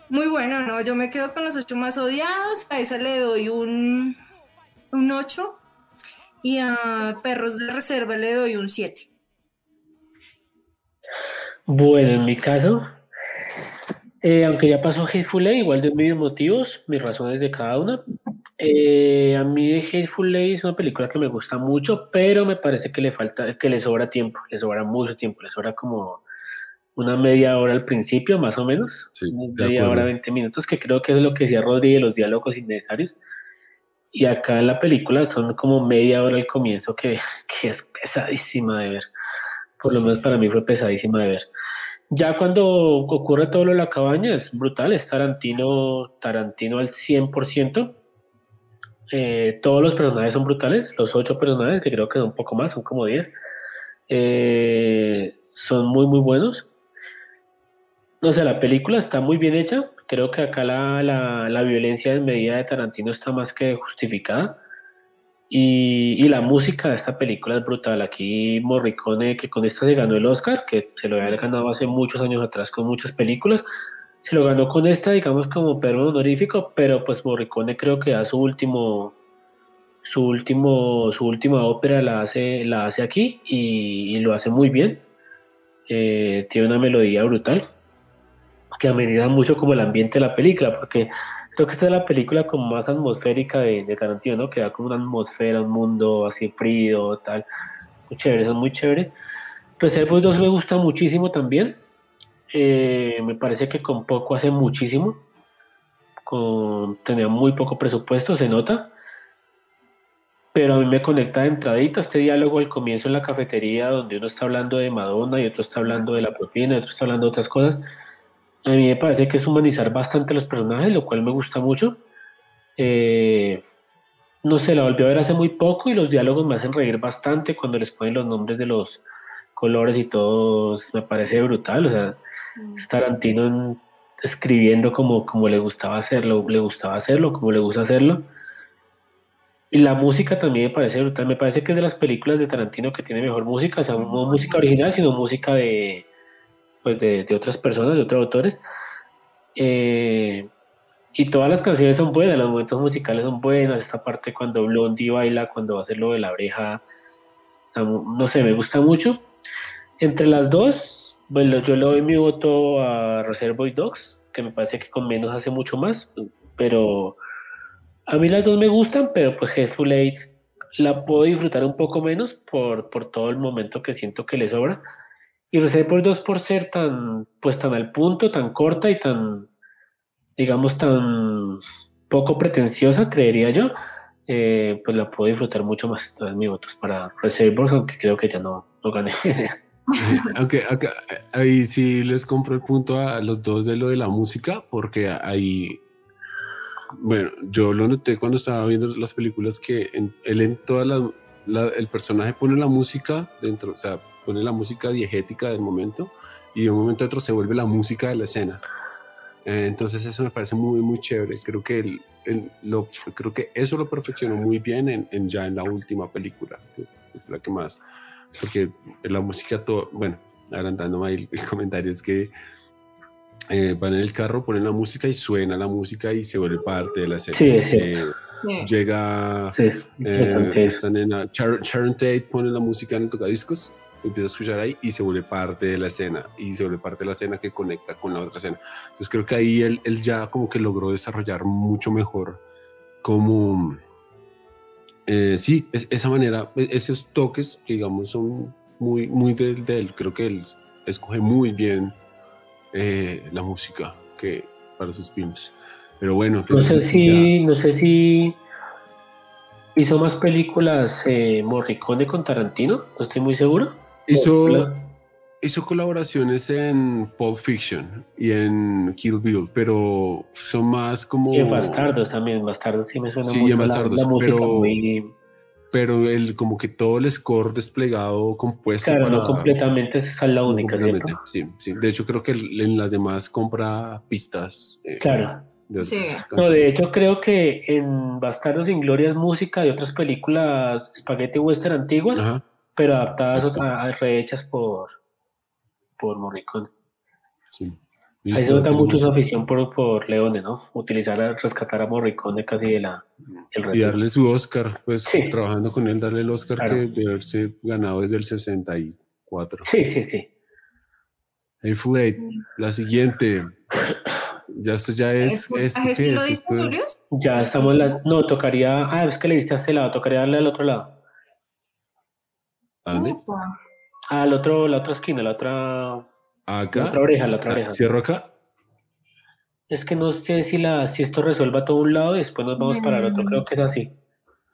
muy bueno, ¿no? Yo me quedo con los ocho más odiados, a esa le doy un, un 8 y a Perros de Reserva le doy un 7. Bueno, en mi caso, eh, aunque ya pasó Hateful Eight, igual de mis motivos, mis razones de cada una. Eh, a mí Hateful Eight es una película que me gusta mucho, pero me parece que le falta, que le sobra tiempo, le sobra mucho tiempo, le sobra como una media hora al principio, más o menos, media hora, 20 minutos, que creo que es lo que decía Rodríguez, los diálogos innecesarios. Y acá en la película son como media hora al comienzo, que, que es pesadísima de ver. Por lo menos para mí fue pesadísima de ver. Ya cuando ocurre todo lo de la cabaña es brutal, es Tarantino, Tarantino al 100%. Eh, todos los personajes son brutales, los ocho personajes, que creo que son un poco más, son como diez, eh, son muy, muy buenos. No sé, la película está muy bien hecha, creo que acá la, la, la violencia en medida de Tarantino está más que justificada. Y, la música de esta película es brutal. Aquí Morricone, que con esta se ganó el Oscar, que se lo había ganado hace muchos años atrás con muchas películas, se lo ganó con esta, digamos, como perro honorífico, pero pues Morricone creo que a su último, su último, su última ópera la hace, la hace aquí y, lo hace muy bien. Eh, tiene una melodía brutal que amenida mucho como el ambiente de la película, porque Creo que esta es la película como más atmosférica de, de Tarantino, ¿no? Que da como una atmósfera, un mundo así frío, tal. Muy chévere, es muy chévere. Reservoir 2 me gusta muchísimo también. Eh, me parece que con poco hace muchísimo. Con, tenía muy poco presupuesto, se nota. Pero a mí me conecta de entradita este diálogo al comienzo en la cafetería, donde uno está hablando de Madonna y otro está hablando de la proteína, y otro está hablando de otras cosas a mí me parece que es humanizar bastante los personajes, lo cual me gusta mucho. Eh, no sé, la volví a ver hace muy poco y los diálogos me hacen reír bastante cuando les ponen los nombres de los colores y todo, me parece brutal. O sea, mm. Tarantino escribiendo como, como le gustaba hacerlo, le gustaba hacerlo, como le gusta hacerlo. Y la música también me parece brutal. Me parece que es de las películas de Tarantino que tiene mejor música, o sea, no música original, sino música de, pues, de, otras personas, de otros autores. Eh, y todas las canciones son buenas, los momentos musicales son buenos, esta parte cuando Blondie baila, cuando va a hacer lo de la oreja, no sé, me gusta mucho. Entre las dos, bueno, yo le doy mi voto a Reservoir Dogs, que me parece que con menos hace mucho más, pero a mí las dos me gustan, pero pues Headful Eight la puedo disfrutar un poco menos por, por todo el momento que siento que le sobra. Y Reservoir 2 por ser tan, pues tan al punto, tan corta y tan, digamos, tan poco pretenciosa, creería yo, eh, pues la puedo disfrutar mucho más. Entonces mi voto es para Reservoir, aunque creo que ya no, no gané. aunque ahí sí les compro el punto a los dos de lo de la música, porque ahí, bueno, yo lo noté cuando estaba viendo las películas que él en todas las, el personaje pone la música dentro, o sea, pone la música diegética del momento y de un momento a otro se vuelve la música de la escena. Eh, entonces eso me parece muy, muy chévere. Creo que, el, lo, creo que eso lo perfeccionó muy bien en, ya en la última película, que es la que más, porque la música, todo, bueno, adelantándome ahí el, comentario, es que eh, van en el carro, ponen la música y suena la música y se vuelve parte de la escena. Sí, sí. Eh, llega, están en Sharon Tate pone la música en el tocadiscos empieza a escuchar ahí y se vuelve parte de la escena y se vuelve parte de la escena que conecta con la otra escena. Entonces creo que ahí él, él ya como que logró desarrollar mucho mejor como, eh, sí, es, esa manera, e, esos toques que digamos son muy, muy de, él. Creo que él escoge muy bien eh, la música que para sus films. Pero bueno. No sé si, no sé si hizo más películas eh, Morricone con Tarantino, no estoy muy seguro. Hizo, hizo colaboraciones en Pulp Fiction y en Kill Bill, pero son más como... Y en Bastardos también, Bastardos sí me suena sí, en Bastardos, pero, pero el, como que todo el score desplegado, compuesto... Claro, no completamente es la única, ¿cierto? Sí, sí, de hecho creo que en las demás compra pistas. Eh, claro. De Sí. No, de hecho creo que en Bastardos sin Gloria es música de otras películas spaghetti western antiguas, Ajá. pero adaptadas a, a- rehechas por, por Morricone. Sí. Ahí se nota mucho su afición por, por Leone, ¿no? Utilizar, a, rescatar a Morricone casi de la, el Y darle su Oscar, pues Sí. trabajando con él, darle el Oscar Claro. que de haberse ganado desde el 64. Sí, sí, sí. Hateful Eight, la siguiente. Ya esto ya es. ¿El ¿Esto puntaje sí lo es? Esto es- Julius? Ya estamos la... No, tocaría... Ah, es que le diste a este lado, tocaría darle al otro lado. ¿A dónde? Ah, al otro, la otra esquina, la otra... La Acá. otra oreja, la otra Ah, oreja. Cierro acá. Es que no sé si, la, si esto resuelva todo un lado y después nos vamos para el otro. Creo que es así.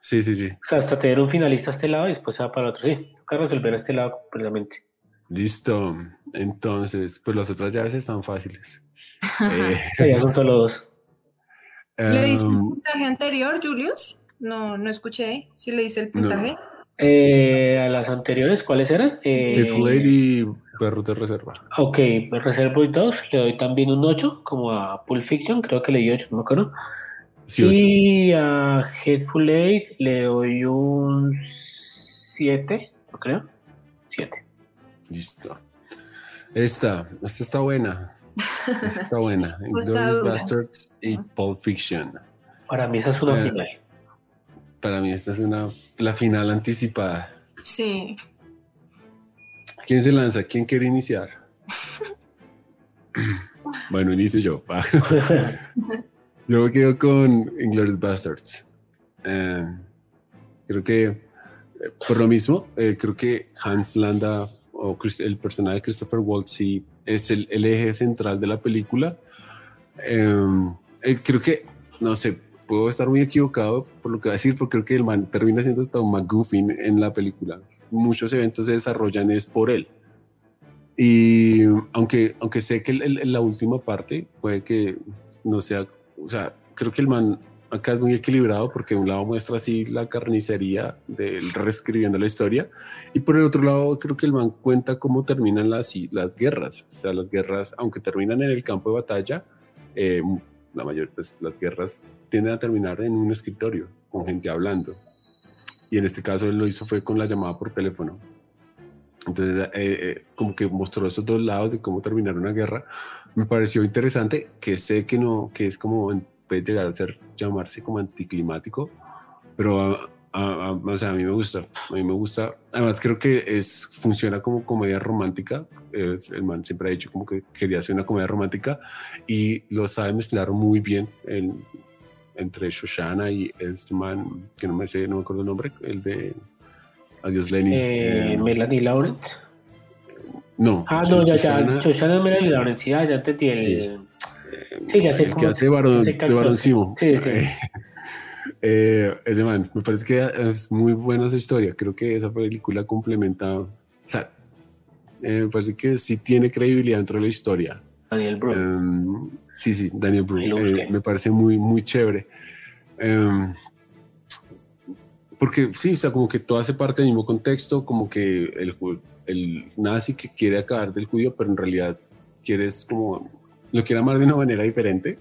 Sí, sí, sí. O sea, hasta tener un finalista a este lado y después se va para el otro. Sí, toca resolver a este lado completamente. Listo. Entonces, pues las otras llaves están fáciles. Eh, son solo dos. ¿Le dice el em, puntaje anterior, Julius? No, no escuché. Si le dice el No. puntaje. Eh, a las anteriores, ¿cuáles eran? Eh, Hateful Eight y Perros de Reserva. Ok, reservo y dos. Le doy también un 8, como a Pulp Fiction, creo que le di 8, no me acuerdo. Sí, y a Headful Eight le doy un 7, no creo. 7. Listo. Esta, esta está buena. Esta está buena. Está Inglourious. Bastards y Pulp Fiction. Para mí esa es una Eh, final. Para mí esta es una la final anticipada. Sí. ¿Quién se lanza? ¿Quién quiere iniciar? bueno, inicio yo. yo me quedo con Inglourious Bastards. Eh, creo que eh, por lo mismo, eh, creo que Hans Landa o el personaje de Christopher Waltz sí es el, el eje central de la película. Eh, eh, creo que, no sé, puedo estar muy equivocado por lo que va a decir, porque creo que el man termina siendo hasta un McGuffin en la película. Muchos eventos se desarrollan es por él. Y aunque, aunque sé que el- el- la última parte puede que no sea, o sea, creo que el man acá es muy equilibrado porque de un lado muestra así la carnicería de él reescribiendo la historia y por el otro lado creo que el man cuenta cómo terminan las, las guerras, o sea, las guerras, aunque terminan en el campo de batalla, eh, la mayor, pues las guerras tienden a terminar en un escritorio con gente hablando. Y en este caso él lo hizo fue con la llamada por teléfono. Entonces, eh, eh, como que mostró esos dos lados de cómo terminar una guerra. Me pareció interesante, que sé que no, que es como, puede llegar a ser, llamarse como anticlimático, pero a, a- a- o sea, a mí me gusta, a mí me gusta. Además, creo que es, funciona como comedia romántica. Es- el man siempre ha dicho como que quería hacer una comedia romántica y lo sabe mezclar muy bien en- entre Shoshana y este man, que no me sé, no me acuerdo el nombre, el de Adiós Lenin. Eh, Eh, Melanie Laurent. no, Ah, no, ya, Shoshana, ya. Shoshana Melanie Laurent, sí, ya, ya entendí el. Sí, ya sé el cómo que hace varón, ese de. Simo. Sí, sí. Eh, eh, ese man, me parece que es muy buena esa historia. Creo que esa película complementa, o sea, eh, me parece que sí tiene credibilidad dentro de la historia. Daniel Brühl. Em, sí, sí, Daniel Brühl. Eh, me parece muy, muy chévere. Em, porque sí, o sea, como que todo hace parte del mismo contexto, como que el, el nazi que quiere acabar del judío, pero en realidad quieres como, lo quiere amar de una manera diferente,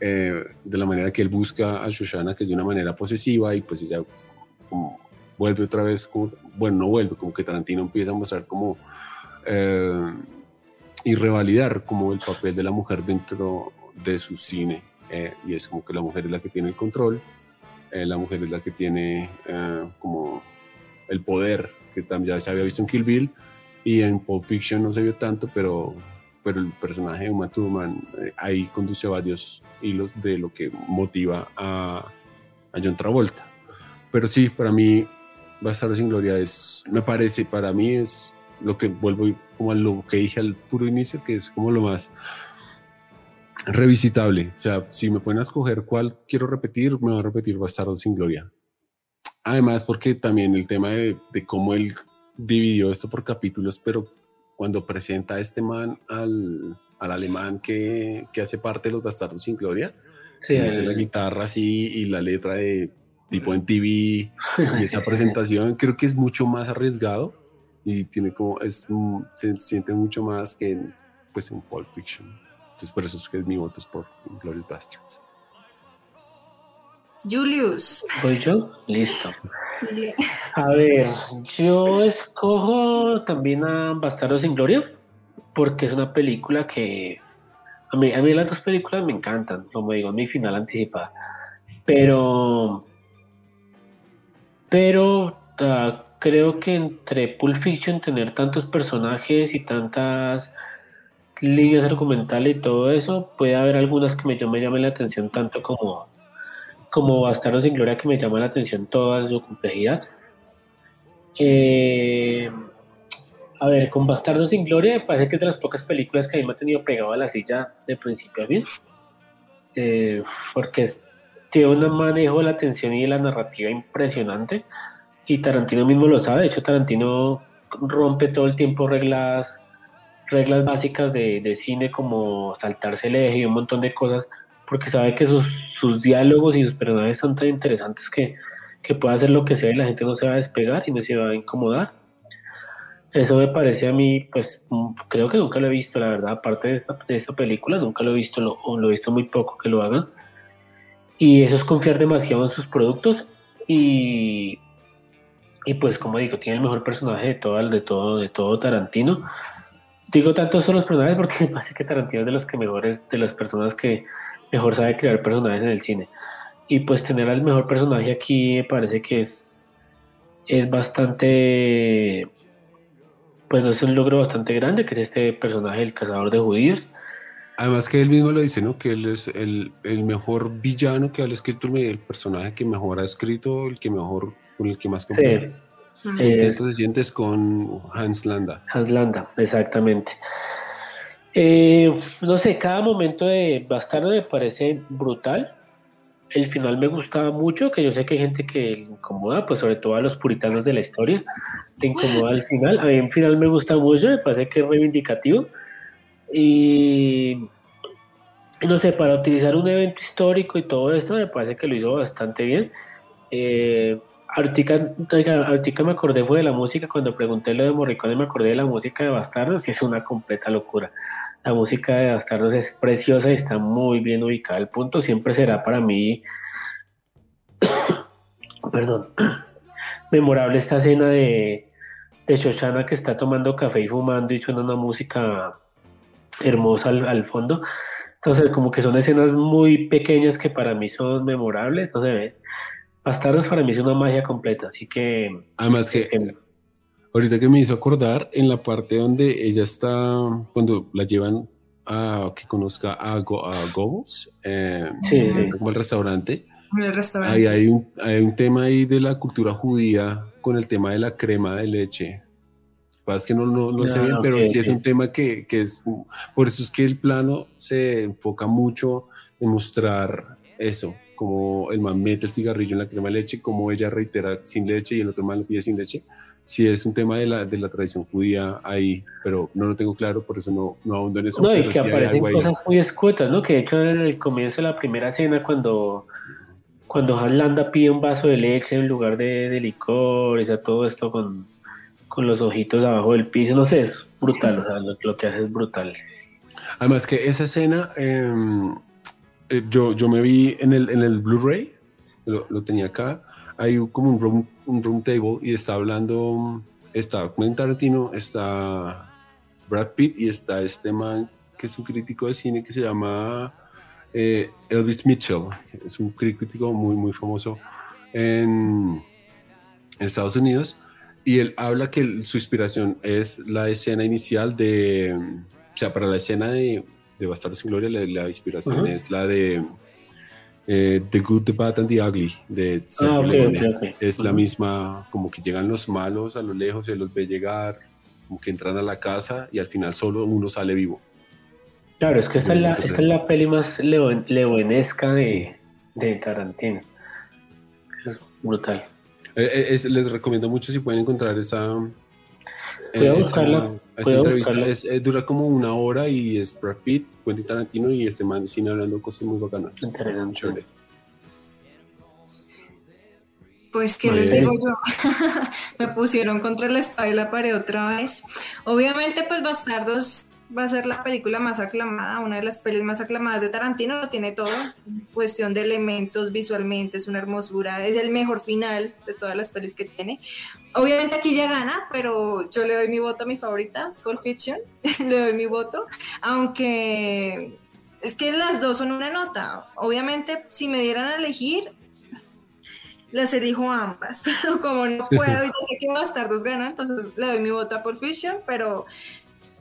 eh, de la manera que él busca a Shoshana, que es de una manera posesiva, y pues ella como vuelve otra vez, como, bueno, no vuelve, como que Tarantino empieza a mostrar como... eh, y revalidar como el papel de la mujer dentro de su cine. eh, y es como que la mujer es la que tiene el control, eh, la mujer es la que tiene eh, como el poder, que también ya se había visto en Kill Bill y en Pulp Fiction no se vio tanto, pero, pero el personaje de Uma Thurman eh, ahí conduce varios hilos de lo que motiva a, a John Travolta. Pero sí, para mí, Bastardo sin Gloria es, me parece, para mí es lo que vuelvo como a lo que dije al puro inicio, que es como lo más revisitable. O sea, si me pueden escoger cuál quiero repetir, me voy a repetir Bastardo sin Gloria. Además, porque también el tema de, de cómo él dividió esto por capítulos, pero cuando presenta a este man al, al alemán que, que hace parte de los Bastardos sin Gloria, Sí, mete la el- guitarra así y la letra de tipo en TV y esa presentación creo que es mucho más arriesgado y tiene como es mm, se siente mucho más que en, pues en Pulp Fiction Entonces por eso es que mi voto es por Glorious Bastards. Julius. ¿Voy yo? Listo. A ver, yo escojo también a Bastardo sin Gloria, porque es una película que. A mí, a mí las dos películas me encantan, como digo, mi final anticipada. Pero. Pero ah, creo que entre Pulp Fiction tener tantos personajes y tantas líneas argumentales y todo eso, puede haber algunas que me, me llamen la atención tanto como como Bastardos sin Gloria que me llama la atención toda su complejidad. Eh, a ver, con Bastardos sin Gloria me parece que es de las pocas películas que a mí me ha tenido pegado a la silla de principio a fin, eh, porque tiene un manejo de la atención y de la narrativa impresionante y Tarantino mismo lo sabe, de hecho Tarantino rompe todo el tiempo reglas reglas básicas de, de cine como saltarse el eje y un montón de cosas porque sabe que sus, sus diálogos y sus personajes son tan interesantes que, que puede hacer lo que sea y la gente no se va a despegar y no se va a incomodar. Eso me parece a mí, pues mm, creo que nunca lo he visto, la verdad, aparte de esta, de esta película, nunca lo he visto, lo, o lo he visto muy poco que lo hagan. Y eso es confiar demasiado en sus productos y, y pues como digo, tiene el mejor personaje de todo, de todo, de todo Tarantino. Digo tanto son los personajes porque me parece que Tarantino es de los que mejores, de las personas que mejor sabe crear personajes en el cine. Y pues tener al mejor personaje aquí me parece que es, es bastante, pues no es un logro bastante grande, que es este personaje, el cazador de judíos. Además que él mismo lo dice, ¿no? Que él es el, el mejor villano que ha escrito, el personaje que mejor ha escrito, el que mejor, con el que más Sí. Entonces sientes con Hans Landa. Hans Landa, exactamente. Eh, no sé, cada momento de Bastardo me parece brutal. El final me gustaba mucho, que yo sé que hay gente que incomoda, pues sobre todo a los puritanos de la historia, te incomoda el final. A mí el final me gusta mucho, me parece que es reivindicativo. Y no sé, para utilizar un evento histórico y todo esto, me parece que lo hizo bastante bien. Eh, ahorita, me acordé fue de la música, cuando pregunté lo de Morricone me acordé de la música de Bastardos, que es una completa locura. La música de Bastardos es preciosa y está muy bien ubicada. El punto siempre será para mí, perdón, memorable esta escena de, de Shoshana que está tomando café y fumando y suena una música hermosa al, fondo. Entonces, como que son escenas muy pequeñas que para mí son memorables. Entonces, Bastardos para mí es una magia completa, así que... Además que Ahorita que me hizo acordar en la parte donde ella está, cuando la llevan a que conozca a, Go, a Gobbles, eh, como el restaurante. El restaurante. Ahí hay un, hay un tema ahí de la cultura judía con el tema de la crema de leche. Es que no, no, no sé bien, pero sí es un tema que, que, es. Por eso es que el plano se enfoca mucho en mostrar eso, como el man mete el cigarrillo en la crema de leche, como ella reitera sin leche y el otro man lo pide sin leche sí es un tema de la, de la tradición judía ahí, pero no lo tengo claro, por eso no, no ahondo en eso. No, y que aparecen cosas muy escuetas, ¿no? Que de hecho en el comienzo de la primera cena, cuando, cuando Landa pide un vaso de leche en lugar de, de licor, y todo esto con, con los ojitos abajo del piso, no sé, es brutal, o sea, lo, que hace es brutal. Además que esa escena, em, eh, yo, yo me vi en el, en el Blu-ray, lo, lo tenía acá, hay como un room, un room table y está hablando, está Quentin Tarantino, está Brad Pitt y está este man que es un crítico de cine que se llama eh, Elvis Mitchell. Es un crítico muy, muy famoso en, Estados Unidos. Y él habla que su inspiración es la escena inicial de, o sea, para la escena de, de Bastardos sin Gloria, la, inspiración es la de eh, the Good, The Bad and the Ugly de ah, Es la misma, como que llegan los malos a lo lejos, se los ve llegar, como que entran a la casa y al final solo uno sale vivo. Claro, es que esta, es la, esta es la peli más leonesca de, de Tarantino. Es brutal. Eh, eh, les recomiendo mucho si pueden encontrar esa, Voy a buscarla. Esta entrevista es, eh, dura como una hora y es Brad Pitt, Quentin Tarantino y este man cine hablando cosas muy bacanas. Interesante. Pues, ¿qué les digo yo? Me pusieron contra la espalda y la pared otra vez. Obviamente, pues Bastardos va a ser la película más aclamada, una de las pelis más aclamadas de Tarantino, lo tiene todo, cuestión de elementos visualmente, es una hermosura, es el mejor final de todas las pelis que tiene. Obviamente aquí ya gana, pero yo le doy mi voto a mi favorita, Pulp Fiction, le doy mi voto, aunque es que las dos son una nota. Obviamente, si me dieran a elegir, las elijo ambas, pero como no puedo y no sé que Bastardos gana, entonces le doy mi voto a Pulp Fiction, pero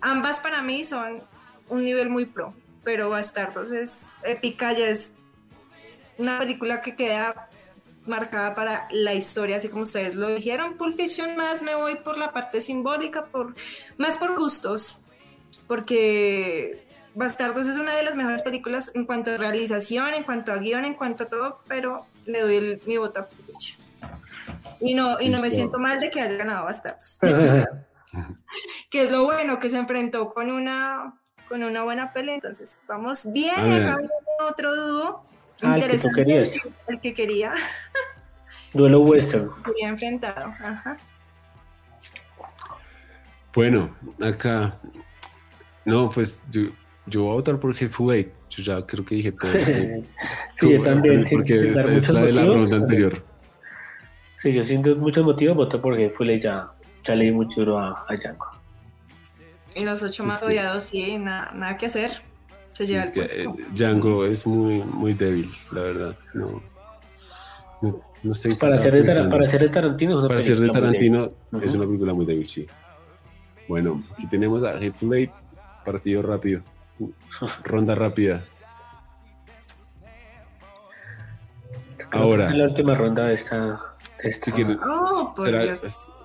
ambas para mí son un nivel muy pro, pero Bastardos es épica, ya es una película que queda marcada para la historia, así como ustedes lo dijeron. Pulp Fiction más me voy por la parte simbólica, por más por gustos, porque Bastardos es una de las mejores películas en cuanto a realización, en cuanto a guion, en cuanto a todo, pero le doy mi voto a Pulp Fiction. Y no, y no me siento mal de que haya ganado Bastardos. que es lo bueno, que se enfrentó con una, con una buena pelea. Entonces, vamos bien. Y acá viene otro dúo. Ah, interesante. El que, querías. el que quería. Duelo western. Quería enfrentado. Ajá. Bueno, acá. No, pues yo, yo voy a votar por Hateful Eight. Yo ya creo que dije todo. sí, yo también. Porque esta es la de la ronda anterior. Sí, yo sin muchos motivos voto por Hateful Eight ya ya mucho duro a, a Django. Y los ocho más odiados, sí, nada, nada que hacer. Se lleva es que, eh, Django es muy, muy débil, la verdad. No, no, sé. Para ser, de, para ser de Tarantino, es una para ser de Tarantino es una película muy débil, sí. Bueno, aquí tenemos a Eight, partido rápido, ronda rápida. Ahora. La última ronda de esta. Oh, ¿será,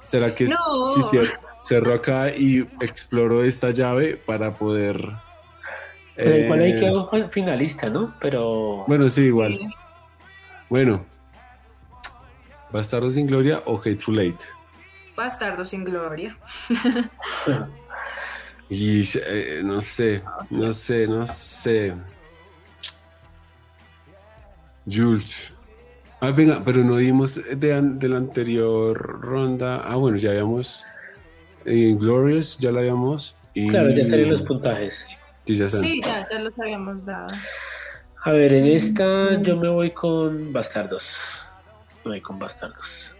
¿será, que sí, cerró acá y exploró esta llave para poder. Pero igual ahí eh, quedó finalista, ¿no? Pero. Bueno, sí, igual. Bueno. ¿Bastardo sin Gloria o Hateful Eight? Bastardo sin Gloria. y eh, no sé, no sé, no sé. Jules. Ah, venga, pero no dimos de, de la anterior ronda. Ah, bueno, ya habíamos. Glorious, ya la habíamos. Y... Claro, ya salieron los puntajes. Sí, ya, sí, ya, ya los habíamos dado. A ver, en esta yo me voy con Bastardos. Me voy con Bastardos.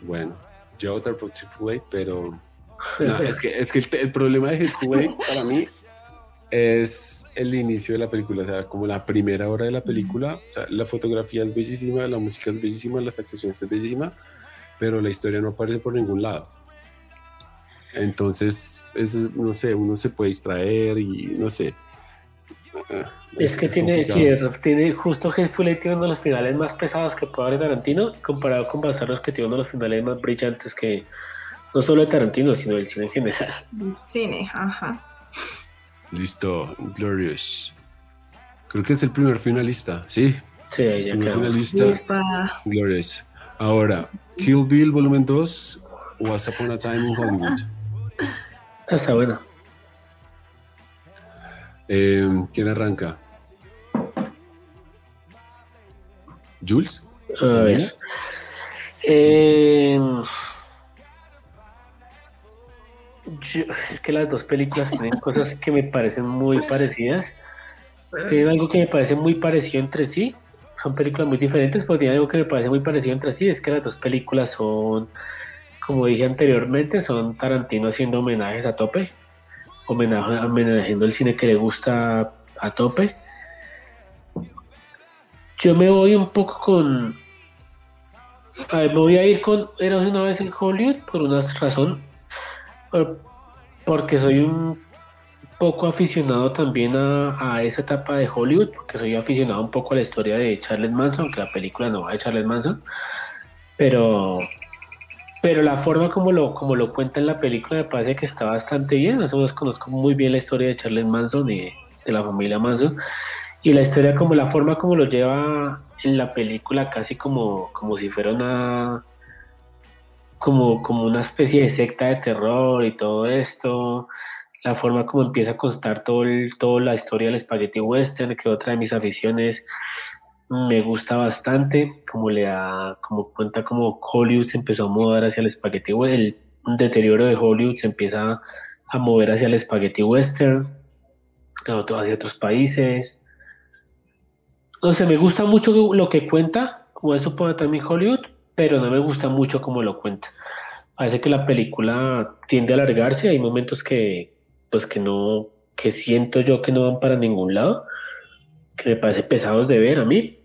Bueno, yo voy por Triple pero. No, es que, es que el, el problema de Triple para mí es el inicio de la película, o sea, como la primera hora de la película. O sea, la fotografía es bellísima, la música es bellísima, las actuaciones es bellísima, pero la historia no aparece por ningún lado. Entonces, eso, no sé, uno se puede distraer y no sé. Es, que tiene, tiene justo Hateful tiene uno de los finales más pesados que puede haber Tarantino, comparado con Bastardos que tiene uno de los finales más brillantes que no solo de Tarantino, sino del cine en general. Cine, ajá. Listo, Glorious. Creo que es el primer finalista, ¿sí? Sí, ya primer finalista. Glorious. Ahora, Kill Bill Volumen 2, What's Upon a Time in Hollywood. Está buena. Eh, ¿Quién arranca? ¿Jules? A ver. Eh, es que las dos películas tienen cosas que me parecen muy parecidas. Tienen algo que me parece muy parecido entre sí. Son películas muy diferentes, pero tienen algo que me parece muy parecido entre sí. Es que las dos películas son, como dije anteriormente, son Tarantino haciendo homenajes a tope. Homenaje, homenajeando el cine que le gusta a tope. Yo me voy un poco con. A ver, me voy a ir con Era una vez en Hollywood por una razón porque soy un poco aficionado también a, esa etapa de Hollywood, porque soy aficionado un poco a la historia de Charles Manson, que la película no va de Charles Manson, pero, pero la forma como lo, como lo cuenta en la película me parece que está bastante bien. Nosotros conozco muy bien la historia de Charles Manson y de la familia Manson, y la historia como la forma como lo lleva en la película, casi como, como si fuera una como, como una especie de secta de terror y todo esto, la forma como empieza a constar todo toda la historia del spaghetti western, que otra de mis aficiones me gusta bastante, como le da, como cuenta como Hollywood se empezó a mudar hacia el spaghetti western, el deterioro de Hollywood se empieza a mover hacia el spaghetti western, hacia otros países. No me gusta mucho lo que cuenta, como eso puede también Hollywood, pero no me gusta mucho cómo lo cuenta. Parece que la película tiende a alargarse, hay momentos que, pues que no, que siento yo que no van para ningún lado, que me parece pesados de ver a mí,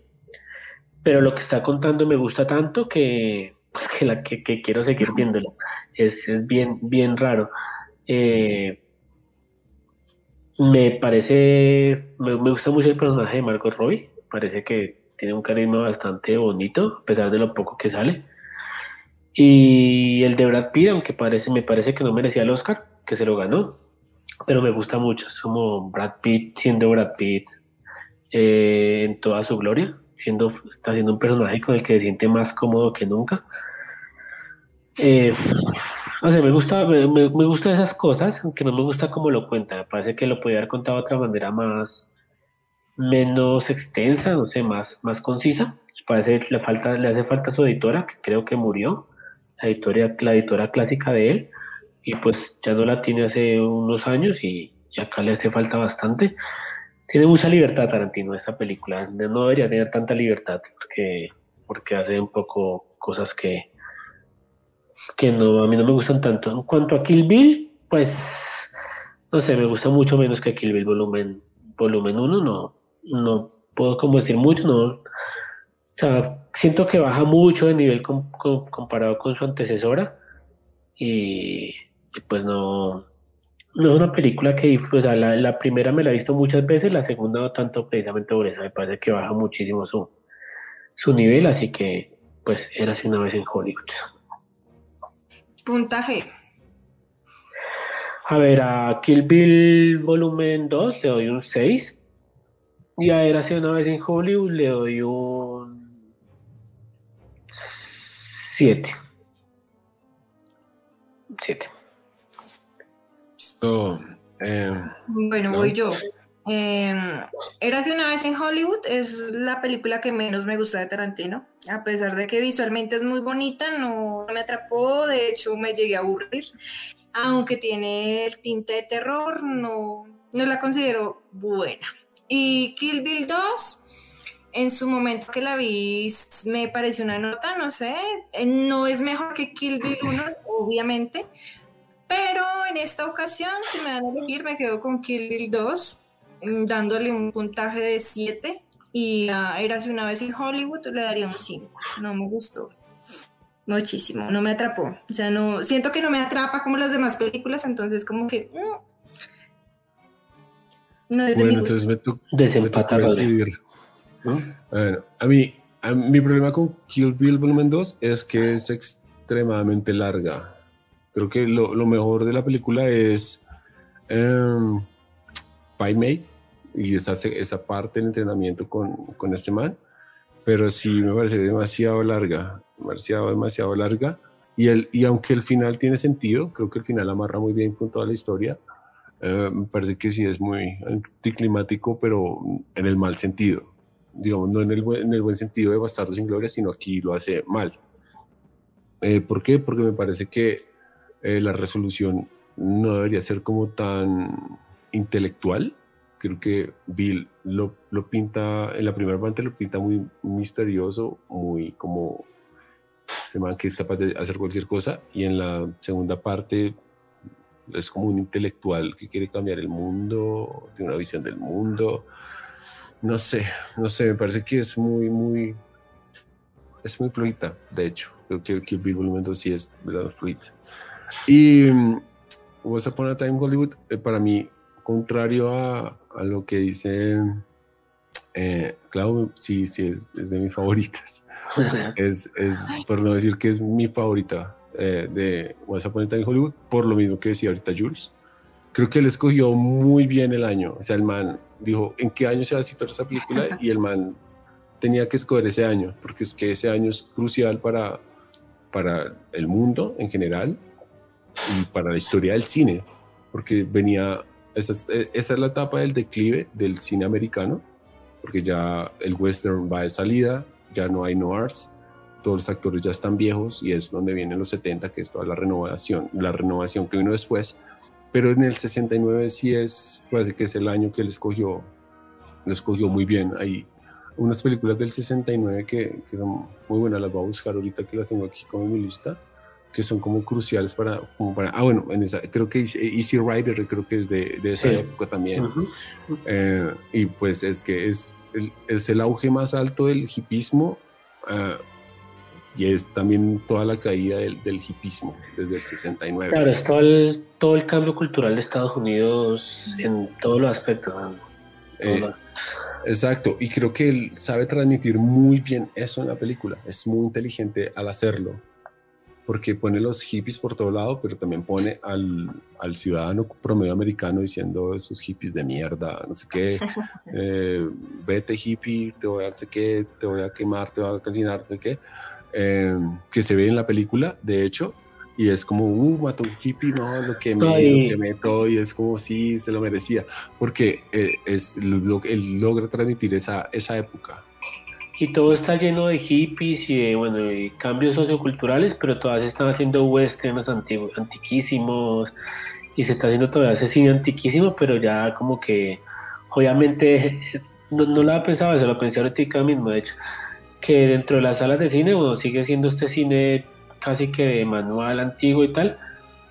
pero lo que está contando me gusta tanto que, pues que, la, que, quiero seguir viéndolo. Es, bien, bien raro. Eh, me parece, me, gusta mucho el personaje de Margot Robbie, parece que tiene un carisma bastante bonito, a pesar de lo poco que sale. Y el de Brad Pitt, aunque parece, me parece que no merecía el Oscar, que se lo ganó, pero me gusta mucho, es como Brad Pitt siendo Brad Pitt eh, en toda su gloria, siendo, está siendo un personaje con el que se siente más cómodo que nunca. Eh, no sé, me gusta, me, gusta esas cosas, aunque no me gusta cómo lo cuenta. Me parece que lo podría haber contado de otra manera más, menos extensa, no sé, más, más concisa. Parece le falta, le hace falta su editora, que creo que murió, la editora, la editora clásica de él, y pues ya no la tiene hace unos años y, acá le hace falta bastante. Tiene mucha libertad Tarantino esta película, no debería tener tanta libertad porque, porque hace un poco cosas que, que no, a mí no me gustan tanto. En cuanto a Kill Bill, pues, no sé, me gusta mucho menos que Kill Bill volumen, volumen 1, no, no puedo como decir mucho, no. O sea, siento que baja mucho de nivel comparado con su antecesora y, pues no, no es una película que, o sea, la, la, primera me la he visto muchas veces, la segunda no tanto precisamente por eso, me parece que baja muchísimo su, su nivel, así que pues era así una vez en Hollywood. Puntaje. A ver, a Kill Bill volumen 2 le doy un 6. Y a Era una vez en Hollywood le doy un 7. 7. Listo. Eh, bueno, voy yo. Eh, Érase una vez en Hollywood es la película que menos me gusta de Tarantino. A pesar de que visualmente es muy bonita, no me atrapó, de hecho me llegué a aburrir. Aunque tiene el tinte de terror, no, no la considero buena. Y Kill Bill 2, en su momento que la vi, me pareció una nota, no sé, eh, no es mejor que Kill Bill 1, obviamente, pero en esta ocasión, si me dan a elegir, me quedo con Kill Bill 2 Mm, dándole un puntaje de 7 y a Érase una vez en Hollywood le daría un 5. No me gustó muchísimo, no me atrapó. O sea, no siento que no me atrapa como las demás películas, entonces como que mm, no es bueno, entonces me, toca decidir. Bueno, a mí, mi problema con Kill Bill Volumen 2 es que es extremadamente larga. Creo que lo, lo mejor de la película es um, May y esa, esa parte del entrenamiento con, con este man, pero sí me parece demasiado larga, demasiado, demasiado larga. Y, el, y aunque el final tiene sentido, creo que el final amarra muy bien con toda la historia, eh, me parece que sí es muy anticlimático, pero en el mal sentido. Digamos, no en el, en el buen sentido de Bastardo sin Gloria, sino aquí lo hace mal. Eh, ¿Por qué? Porque me parece que eh, la resolución no debería ser como tan intelectual. Creo que Bill lo, lo, pinta, en la primera parte lo pinta muy misterioso, muy como se man que es capaz de hacer cualquier cosa, y en la segunda parte es como un intelectual que quiere cambiar el mundo, tiene una visión del mundo. No sé, no sé, me parece que es muy, muy, es muy fluida, de hecho. Creo que, que Bill Volumen 2 sí es verdad fluida. Y um, Once Upon a Time Hollywood, eh, para mí contrario a, a lo que dice eh, Clau, sí, sí, es, de mis favoritas. es, es, por no decir que es mi favorita eh, de Once Upon a Time Hollywood, por lo mismo que decía ahorita Jules. Creo que él escogió muy bien el año. O sea, el man dijo, ¿en qué año se va a citar esa película? Y el man tenía que escoger ese año, porque es que ese año es crucial para, para el mundo en general y para la historia del cine, porque venía eh, esa es, la etapa del declive del cine americano, porque ya el western va de salida, ya no hay noirs, todos los actores ya están viejos y es donde vienen los 70, que es toda la renovación, la renovación que vino después. pero en el 69 sí es, parece que es el año que él escogió, lo escogió muy bien. Hay unas películas del 69 que, que son muy buenas, las voy a buscar ahorita que las tengo aquí como en mi lista que son como cruciales para, como para ah, bueno, en esa, creo que Easy Rider creo que es de, de esa época también. Eh, y pues es que es el, es el auge más alto del hipismo uh, y es también toda la caída del, del hipismo desde el 69. Claro, es todo el, todo el cambio cultural de Estados Unidos en todos los aspectos. Eh, exacto, y creo que él sabe transmitir muy bien eso en la película, es muy inteligente al hacerlo porque pone los hippies por todo lado, pero también pone al, al ciudadano promedio americano diciendo esos hippies de mierda, no sé qué, eh, vete hippie, te voy a hacer qué, te voy a quemar, te voy a calcinar, no sé qué, eh, que se ve en la película, de hecho, y es como, uh, mató un hippie, no, lo que me, todo, y es como, sí, se lo merecía, porque eh, es, lo, él logra transmitir esa, esa época, y todo está lleno de hippies y de, bueno, cambios socioculturales, pero todas están haciendo westerns antiguos, antiquísimos y se está haciendo todavía ese cine antiquísimo, pero ya como que obviamente no, no lo había pensado, eso lo pensé ahorita mismo, de hecho, que dentro de las salas de cine, bueno, sigue siendo este cine casi que de manual antiguo y tal,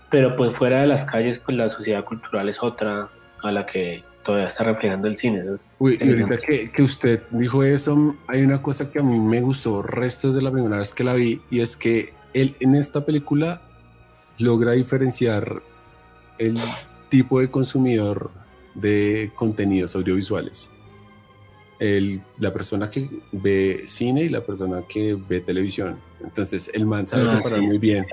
pero pues fuera de las calles, pues la sociedad cultural es otra a la que todavía está reflejando el cine. Uy, y ahorita que, que, usted dijo eso, hay una cosa que a mí me gustó, restos de la primera vez que la vi, y es que él en esta película logra diferenciar el tipo de consumidor de contenidos audiovisuales el, la persona que ve cine y la persona que ve televisión. Entonces, el man sabe ah, separar muy bien.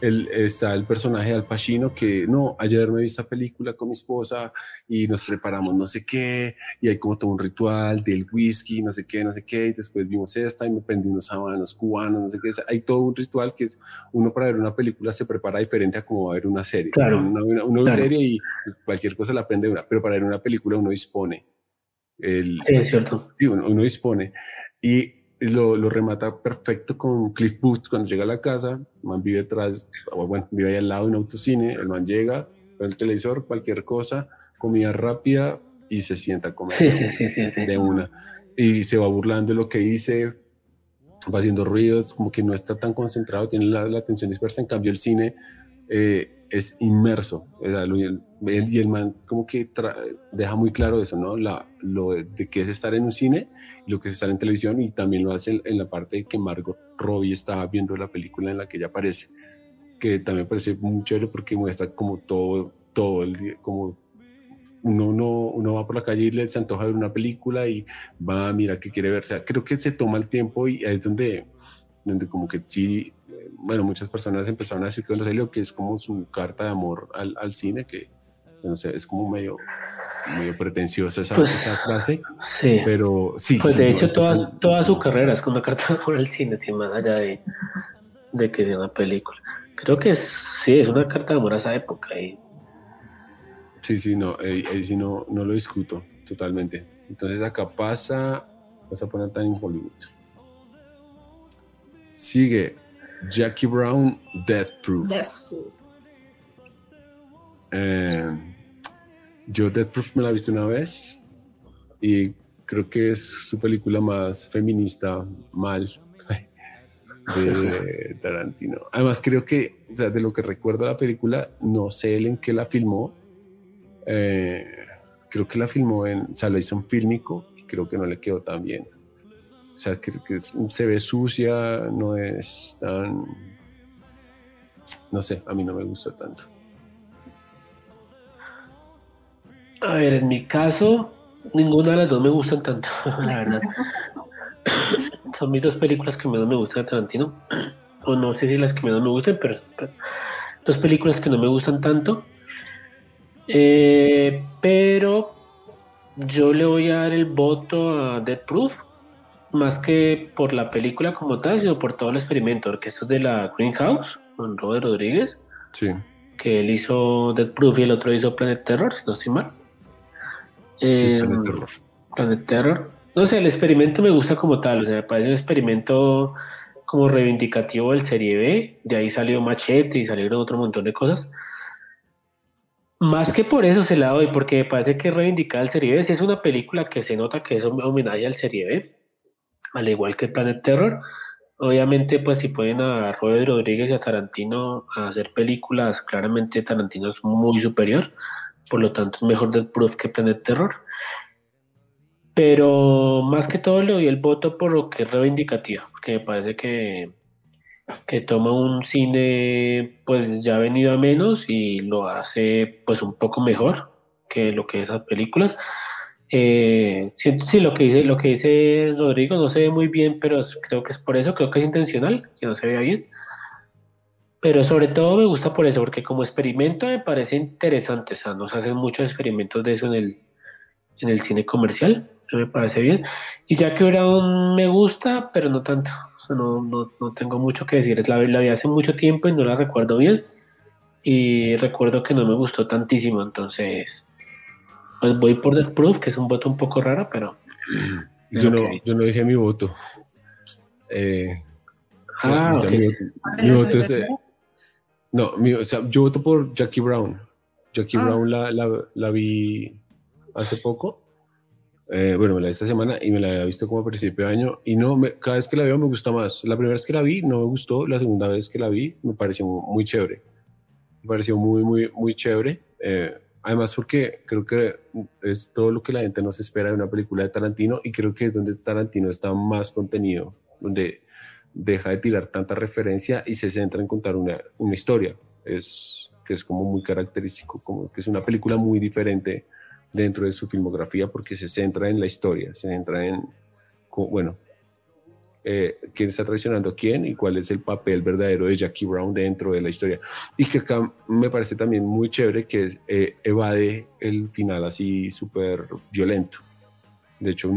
El, está el personaje de Al Pacino que, no, ayer me vi esta película con mi esposa y nos preparamos no sé qué, y hay como todo un ritual del whisky, no sé qué, no sé qué, y después vimos esta y me prendí unos habanos cubanos, no sé qué. Hay todo un ritual que es, uno para ver una película se prepara diferente a como va a ver una serie. Claro. Una, una, serie y cualquier cosa la aprende una, pero para ver una película uno dispone sí, es cierto. Sí, uno, dispone. Y lo, lo, remata perfecto con Cliff Booth cuando llega a la casa. El man vive detrás, bueno, vive ahí al lado de un autocine. El man llega, ve el televisor, cualquier cosa, comida rápida y se sienta a comer sí, sí, sí, de una. Y se va burlando de lo que dice, va haciendo ruidos, como que no está tan concentrado, tiene la, la atención dispersa. En cambio, el cine eh, es inmerso. y el man como que deja muy claro eso, ¿no? Lo de, que es estar en un cine lo que es estar en televisión y también lo hace en, la parte de que Margot Robbie está viendo la película en la que ella aparece, que también parece muy chévere porque muestra como todo, todo el día, como uno, uno, uno, va por la calle y le se antoja ver una película y va a mirar qué quiere ver. O sea, creo que se toma el tiempo y ahí es donde, donde como que sí bueno, muchas personas empezaron a decir que salió que es como su carta de amor al, al cine, que no sé, es como medio, medio pretenciosa esa, pues, frase. Sí. Pero sí. Pues de hecho, toda, toda su carrera es como una carta de amor al cine, más allá de, de que sea una película. Creo que sí, es una carta de amor a esa época. Y... Sí, sí, no, ahí, sí no, no lo discuto totalmente. Entonces acá pasa, vas a poner tan en Hollywood. Sigue Jackie Brown, Death Proof. Eh, yo Death Proof me la he visto una vez y creo que es su película más feminista mal de Tarantino. Además creo que, de lo que recuerdo la película, no sé él en qué la filmó. Eh, creo que la filmó en, o sea, la hizo en fílmico y creo que no le quedó tan bien. O sea, que, se ve sucia, no es tan... No sé, a mí no me gusta tanto. A ver, en mi caso, ninguna de las dos me gustan tanto, la verdad. Son mis dos películas que menos me gustan de Tarantino. O no sé si las que menos me gustan, pero, dos películas que no me gustan tanto. Eh, pero yo le voy a dar el voto a Dead Proof más que por la película como tal, sino por todo el experimento, que esto es de la Greenhouse, con Robert Rodríguez, sí. que él hizo Dead Proof y el otro hizo Planet Terror, si no estoy mal. Sí, Planet em, Terror. Planet Terror. No sé, el experimento me gusta como tal, o sea, me parece un experimento como reivindicativo del Serie B, de ahí salió Machete y salieron otro montón de cosas. Más que por eso se la doy, porque me parece que reivindicar al Serie B. Si es una película que se nota que es un homenaje al Serie B, al igual que Planet Terror. Obviamente, pues si pueden a Robert Rodríguez y a Tarantino hacer películas, claramente Tarantino es muy superior, por lo tanto es mejor Dead Proof que Planet Terror. Pero más que todo le doy el voto por lo que es reivindicativa, porque me parece que que toma un cine pues ya venido a menos y lo hace pues un poco mejor que lo que esas películas. Eh, sí, lo que dice lo que dice Rodrigo no se ve muy bien, pero creo que es por eso, creo que es intencional, que no se vea bien. Pero sobre todo me gusta por eso, porque como experimento me parece interesante, o sea, no se hacen muchos experimentos de eso en el, en el cine comercial me parece bien. Y Jackie Brown me gusta, pero no tanto. no, no, no, tengo mucho que decir. La, la vi hace mucho tiempo y no la recuerdo bien. Y recuerdo que no me gustó tantísimo. Entonces, pues voy por Death Proof, que es un voto un poco raro, pero. Yo, no, yo no dije mi voto. Eh, ah, mi, voto es. Eh, no, o sea, yo voto por Jackie Brown. Jackie ah. Brown la, la, la vi hace poco eh, bueno, me la vi esta semana y me la había visto como a principio de año y no, cada vez que la veo me gusta más. La primera vez que la vi no me gustó, la segunda vez que la vi me pareció muy, chévere. Me pareció muy, muy, muy chévere. Eh, además porque creo que es todo lo que la gente nos espera de una película de Tarantino y creo que es donde Tarantino está más contenido, donde deja de tirar tanta referencia y se centra en contar una, una historia. Es que es como muy característico, como que es una película muy diferente dentro de su filmografía porque se centra en la historia, se centra en, bueno, eh, quién está traicionando a quién y cuál es el papel verdadero de Jackie Brown dentro de la historia. Y que acá me parece también muy chévere que eh, evade el final así súper violento. De hecho,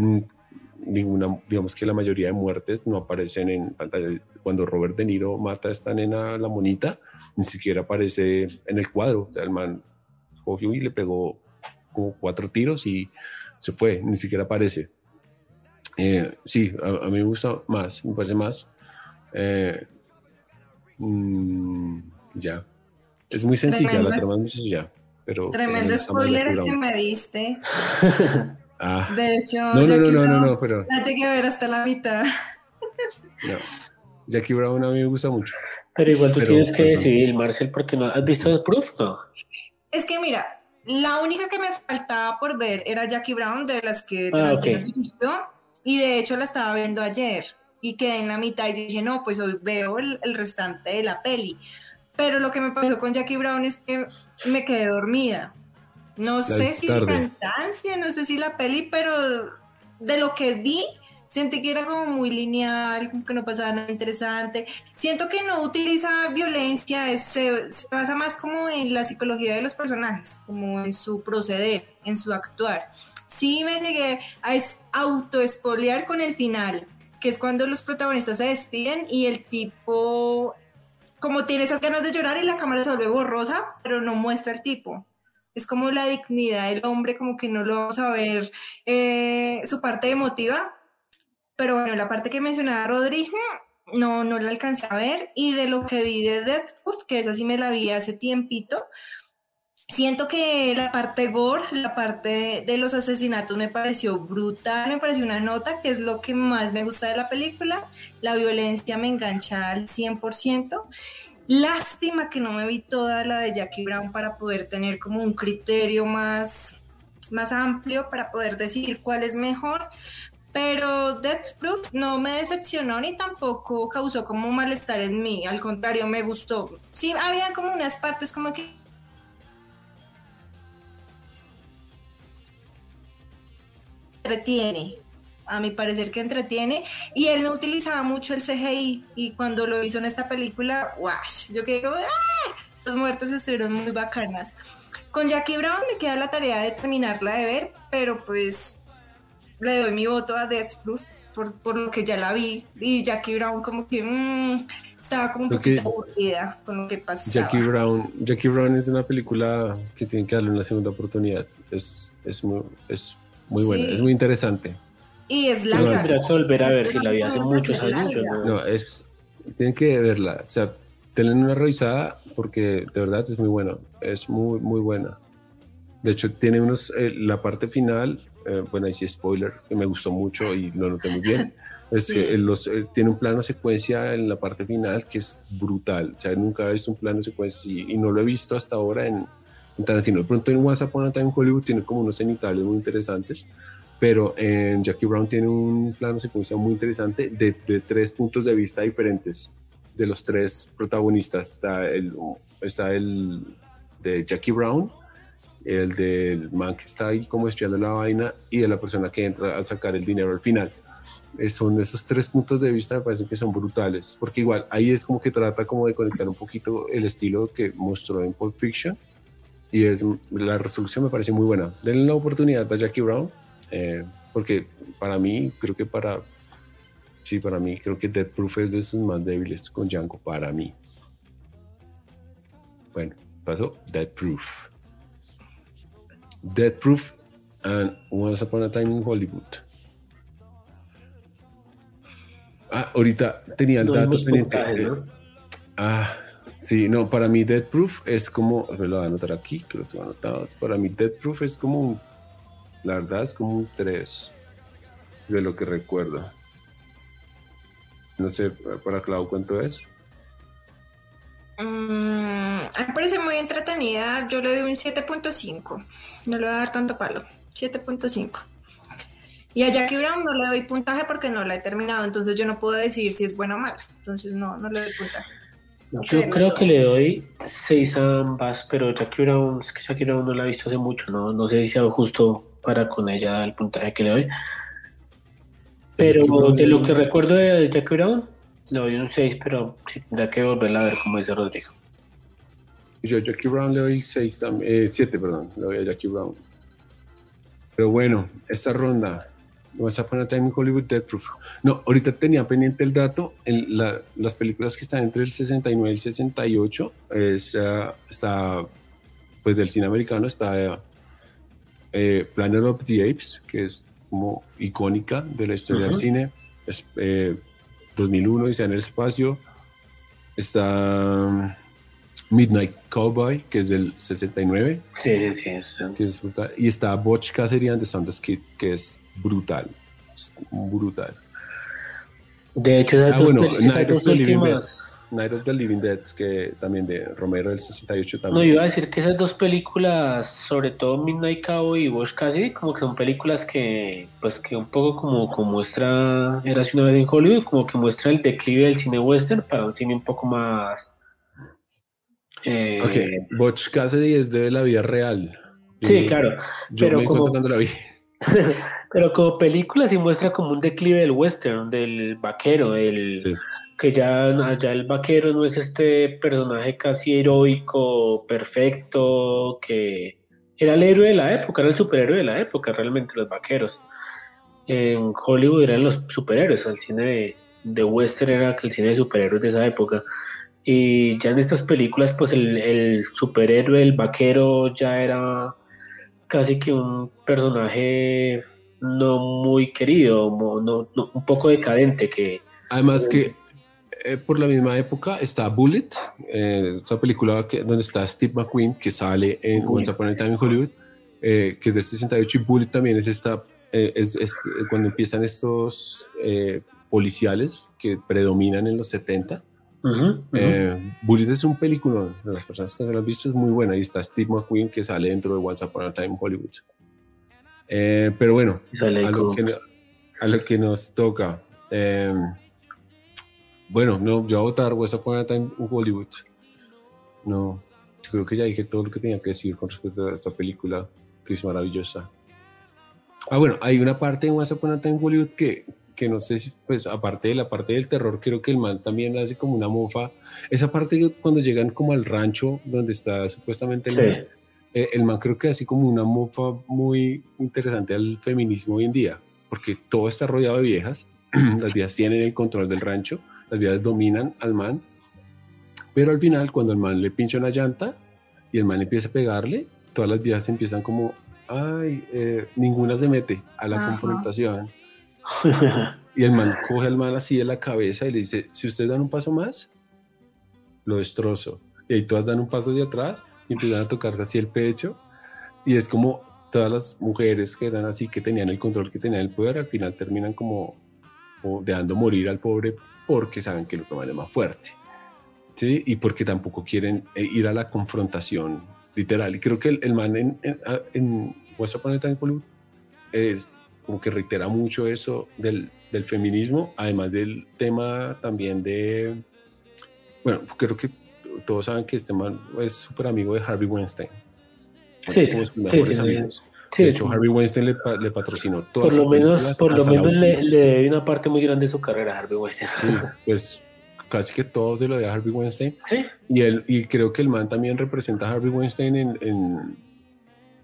ninguna, digamos que la mayoría de muertes no aparecen en pantalla. Cuando Robert De Niro mata a esta nena, la monita, ni siquiera aparece en el cuadro. O sea, el man cogió y le pegó como cuatro tiros y se fue, ni siquiera aparece. Eh, sí, a, mí me gusta más, me parece más. Eh, mm, ya. Es muy sencilla, la trama es muy sencilla. Pero tremendo spoiler que me diste. ah. De hecho, no, no, no, no, no, pero. La llegué a ver hasta la mitad. no. Jackie Brown a mí me gusta mucho. Pero igual tú tienes que decidir, Marcel, porque no has visto el proof, ¿no? Es que mira, la única que me faltaba por ver era Jackie Brown, de las que ah, y de hecho la estaba viendo ayer, y quedé en la mitad y dije, no, pues hoy veo el, restante de la peli. Pero lo que me pasó con Jackie Brown es que me quedé dormida. No sé si cansancio, no sé si la peli, pero de lo que vi, Sentí que era como muy lineal, como que no pasaba nada interesante. Siento que no utiliza violencia, se, se, basa más como en la psicología de los personajes, como en su proceder, en su actuar. Sí me llegué a auto-espolear con el final, que es cuando los protagonistas se despiden y el tipo como tiene esas ganas de llorar y la cámara se vuelve borrosa, pero no muestra el tipo. Es como la dignidad del hombre, como que no lo vamos a ver eh, su parte emotiva, pero bueno, la parte que mencionaba Rodrigo, no, no la alcancé a ver. Y de lo que vi de Deathproof, que esa sí me la vi hace tiempito, siento que la parte gore, la parte de los asesinatos me pareció brutal, me pareció una nota, que es lo que más me gusta de la película. La violencia me engancha al 100%. Lástima que no me vi toda la de Jackie Brown para poder tener como un criterio más, más amplio para poder decidir cuál es mejor, pero Death Proof no me decepcionó ni tampoco causó como malestar en mí, al contrario, me gustó. Sí, había como unas partes como que entretiene, a mi parecer que entretiene, y él no utilizaba mucho el CGI, y cuando lo hizo en esta película, ¡wash! Yo quedé como, ¡ah! Estas muertes estuvieron muy bacanas. Con Jackie Brown me queda la tarea de terminarla de ver, pero pues le doy mi voto a Death Proof por, por, lo que ya la vi y Jackie Brown como que mmm, estaba como un poquito aburrida con lo que pasaba. Jackie Brown, Jackie Brown es una película que tiene que darle una segunda oportunidad. Es, es muy, es muy buena, es muy interesante. Y es larga. Tendría que volver a ver si la vi hace muchos años. No. no, es, tienen que verla. O sea, tengan una revisada porque de verdad es muy buena. Es muy, muy buena. De hecho, tiene unos, eh, la parte final, eh, bueno, ahí sí spoiler, que me gustó mucho y lo noté muy bien. Es que los, tiene un plano secuencia en la parte final que es brutal. O sea, nunca he visto un plano secuencia y, y no lo he visto hasta ahora en, en Tarantino. De pronto en WhatsApp Upon a Time Hollywood tiene como unos cenitales muy interesantes, pero en Jackie Brown tiene un plano secuencia muy interesante de, de, tres puntos de vista diferentes de los tres protagonistas. Está el, está el de Jackie Brown, el del man que está ahí como espiando la vaina y de la persona que entra a sacar el dinero al final. Eh, son esos tres puntos de vista me parecen que son brutales, porque igual ahí es como que trata como de conectar un poquito el estilo que mostró en Pulp Fiction y es, la resolución me parece muy buena. Denle la oportunidad a Jackie Brown, eh, porque para mí, creo que para, sí, para mí, creo que Dead Proof es de sus más débiles con Django, para mí. Bueno, pasó Dead Proof. Dead Proof and Once Upon a Time in Hollywood. Ah, ahorita tenía el dato pendiente. Ah, Sí, no, para mí Dead Proof es como, me lo voy a anotar aquí, que lo tengo anotado. Para mí Dead Proof es como un, la verdad es como un 3 de lo que recuerdo. No sé, para Clau, ¿cuánto es? Mm, me parece muy entretenida. Yo le doy un 7.5. No le voy a dar tanto palo. 7.5. Y a Jackie Brown no le doy puntaje porque no la he terminado. Entonces yo no puedo decir si es buena o mala. Entonces no, no le doy puntaje. Yo creo que le doy 6 a ambas, pero Jackie Brown, es que Brown no la he visto hace mucho, ¿no? No sé si sea justo para con ella el puntaje que le doy. Pero de lo que recuerdo de Jackie Brown, le doy un 6, pero sí, tendrá que volverla a ver, como dice Rodrigo. Yo a Jackie Brown le doy 6 también, 7, perdón, le doy a Jackie Brown. Pero bueno, esta ronda, A Time in Hollywood. No, ahorita tenía pendiente el dato, en las películas que están entre el 69 y el 68, es, uh, está, pues del cine americano está eh, Planet of the Apes, que es como icónica de la historia del cine, es, eh, 2001, dice en el espacio, está... Midnight Cowboy, que es del 69. Sí, sí, sí. Que es brutal. Y está Butch Cassidy and the Sundance Kid, que es brutal. Es brutal. De hecho, esas Ah, dos, bueno, esas Night of dos the Living Dead. últimas... Night of the Living Dead, que también de Romero del 68 No, también. yo iba a decir que esas dos películas, sobre todo Midnight Cowboy y Bosch Cassidy, como que son películas que, pues que un poco como, como muestra, era una vez en Hollywood, como que muestra el declive del cine western para un cine un poco más... eh, Ok, Butch Cassidy es de la vida real. Sí, Y claro, Yo pero me como- cuando la vi. pero como película sí muestra como un declive del western, del vaquero. Sí. que ya, ya el vaquero no es este personaje casi heroico, perfecto, que era el héroe de la época, era el superhéroe de la época, realmente los vaqueros. En Hollywood eran los superhéroes, el cine de, de western era el cine de superhéroes de esa época. Y ya en estas películas, pues el, el superhéroe, el vaquero, ya era casi que un personaje no muy querido, no- no- un poco decadente, que Además que eh, por la misma época está Bullet, eh, esa película que, donde está Steve McQueen, que sale en. Once Upon a Time in Hollywood, eh, que es del 68, y Bullet también es esta, eh, es, es cuando empiezan estos eh, policiales que predominan en los 70. Ujú, ujú. Eh, Bullet es un película, de las personas que no lo han visto es muy buena, y está Steve McQueen que sale dentro de Once Upon a Time in Hollywood. Eh, pero bueno, a lo, que, a lo que nos toca. eh, bueno, no, yo voy a votar West Upon a Time in Hollywood. No, creo que ya dije todo lo que tenía que decir con respecto a esta película, que es maravillosa. Ah, bueno, hay una parte en West Upon a Time in Hollywood que, que no sé si, pues, aparte de la parte del terror, creo que el man también hace como una mofa. Esa parte cuando llegan como al rancho donde está supuestamente el man, eh, el man creo que hace como una mofa muy interesante al feminismo hoy en día, porque todo está rodeado de viejas, las viejas tienen el control del rancho, las viejas dominan al man, pero al final cuando el man le pincha una llanta y el man empieza a pegarle, todas las viejas empiezan como, ay, eh, ninguna se mete a la Ajá. confrontación. Y el man coge al man así de la cabeza y le dice, si ustedes dan un paso más, lo destrozo. Y ahí todas dan un paso de atrás y empiezan a tocarse así el pecho. Y es como todas las mujeres que eran así, que tenían el control, que tenían el poder, al final terminan como, dejando morir al pobre porque saben que lo toman es más fuerte. ¿sí? Y porque tampoco quieren eh, ir a la confrontación literal. Y creo que el, man en, en, en Planeta en Hollywood es como que reitera mucho eso del, del feminismo, además del tema también de, bueno, creo que todos saben que este man es súper amigo de Harvey Weinstein. Sí, sus mejores amigos. de hecho, Harvey Weinstein le, le patrocinó todo. Por lo menos, por lo menos le, le debe una parte muy grande de su carrera a Harvey Weinstein. Sí, pues casi que todo se lo de a Harvey Weinstein. Sí. Y, él, y creo que el man también representa a Harvey Weinstein en, en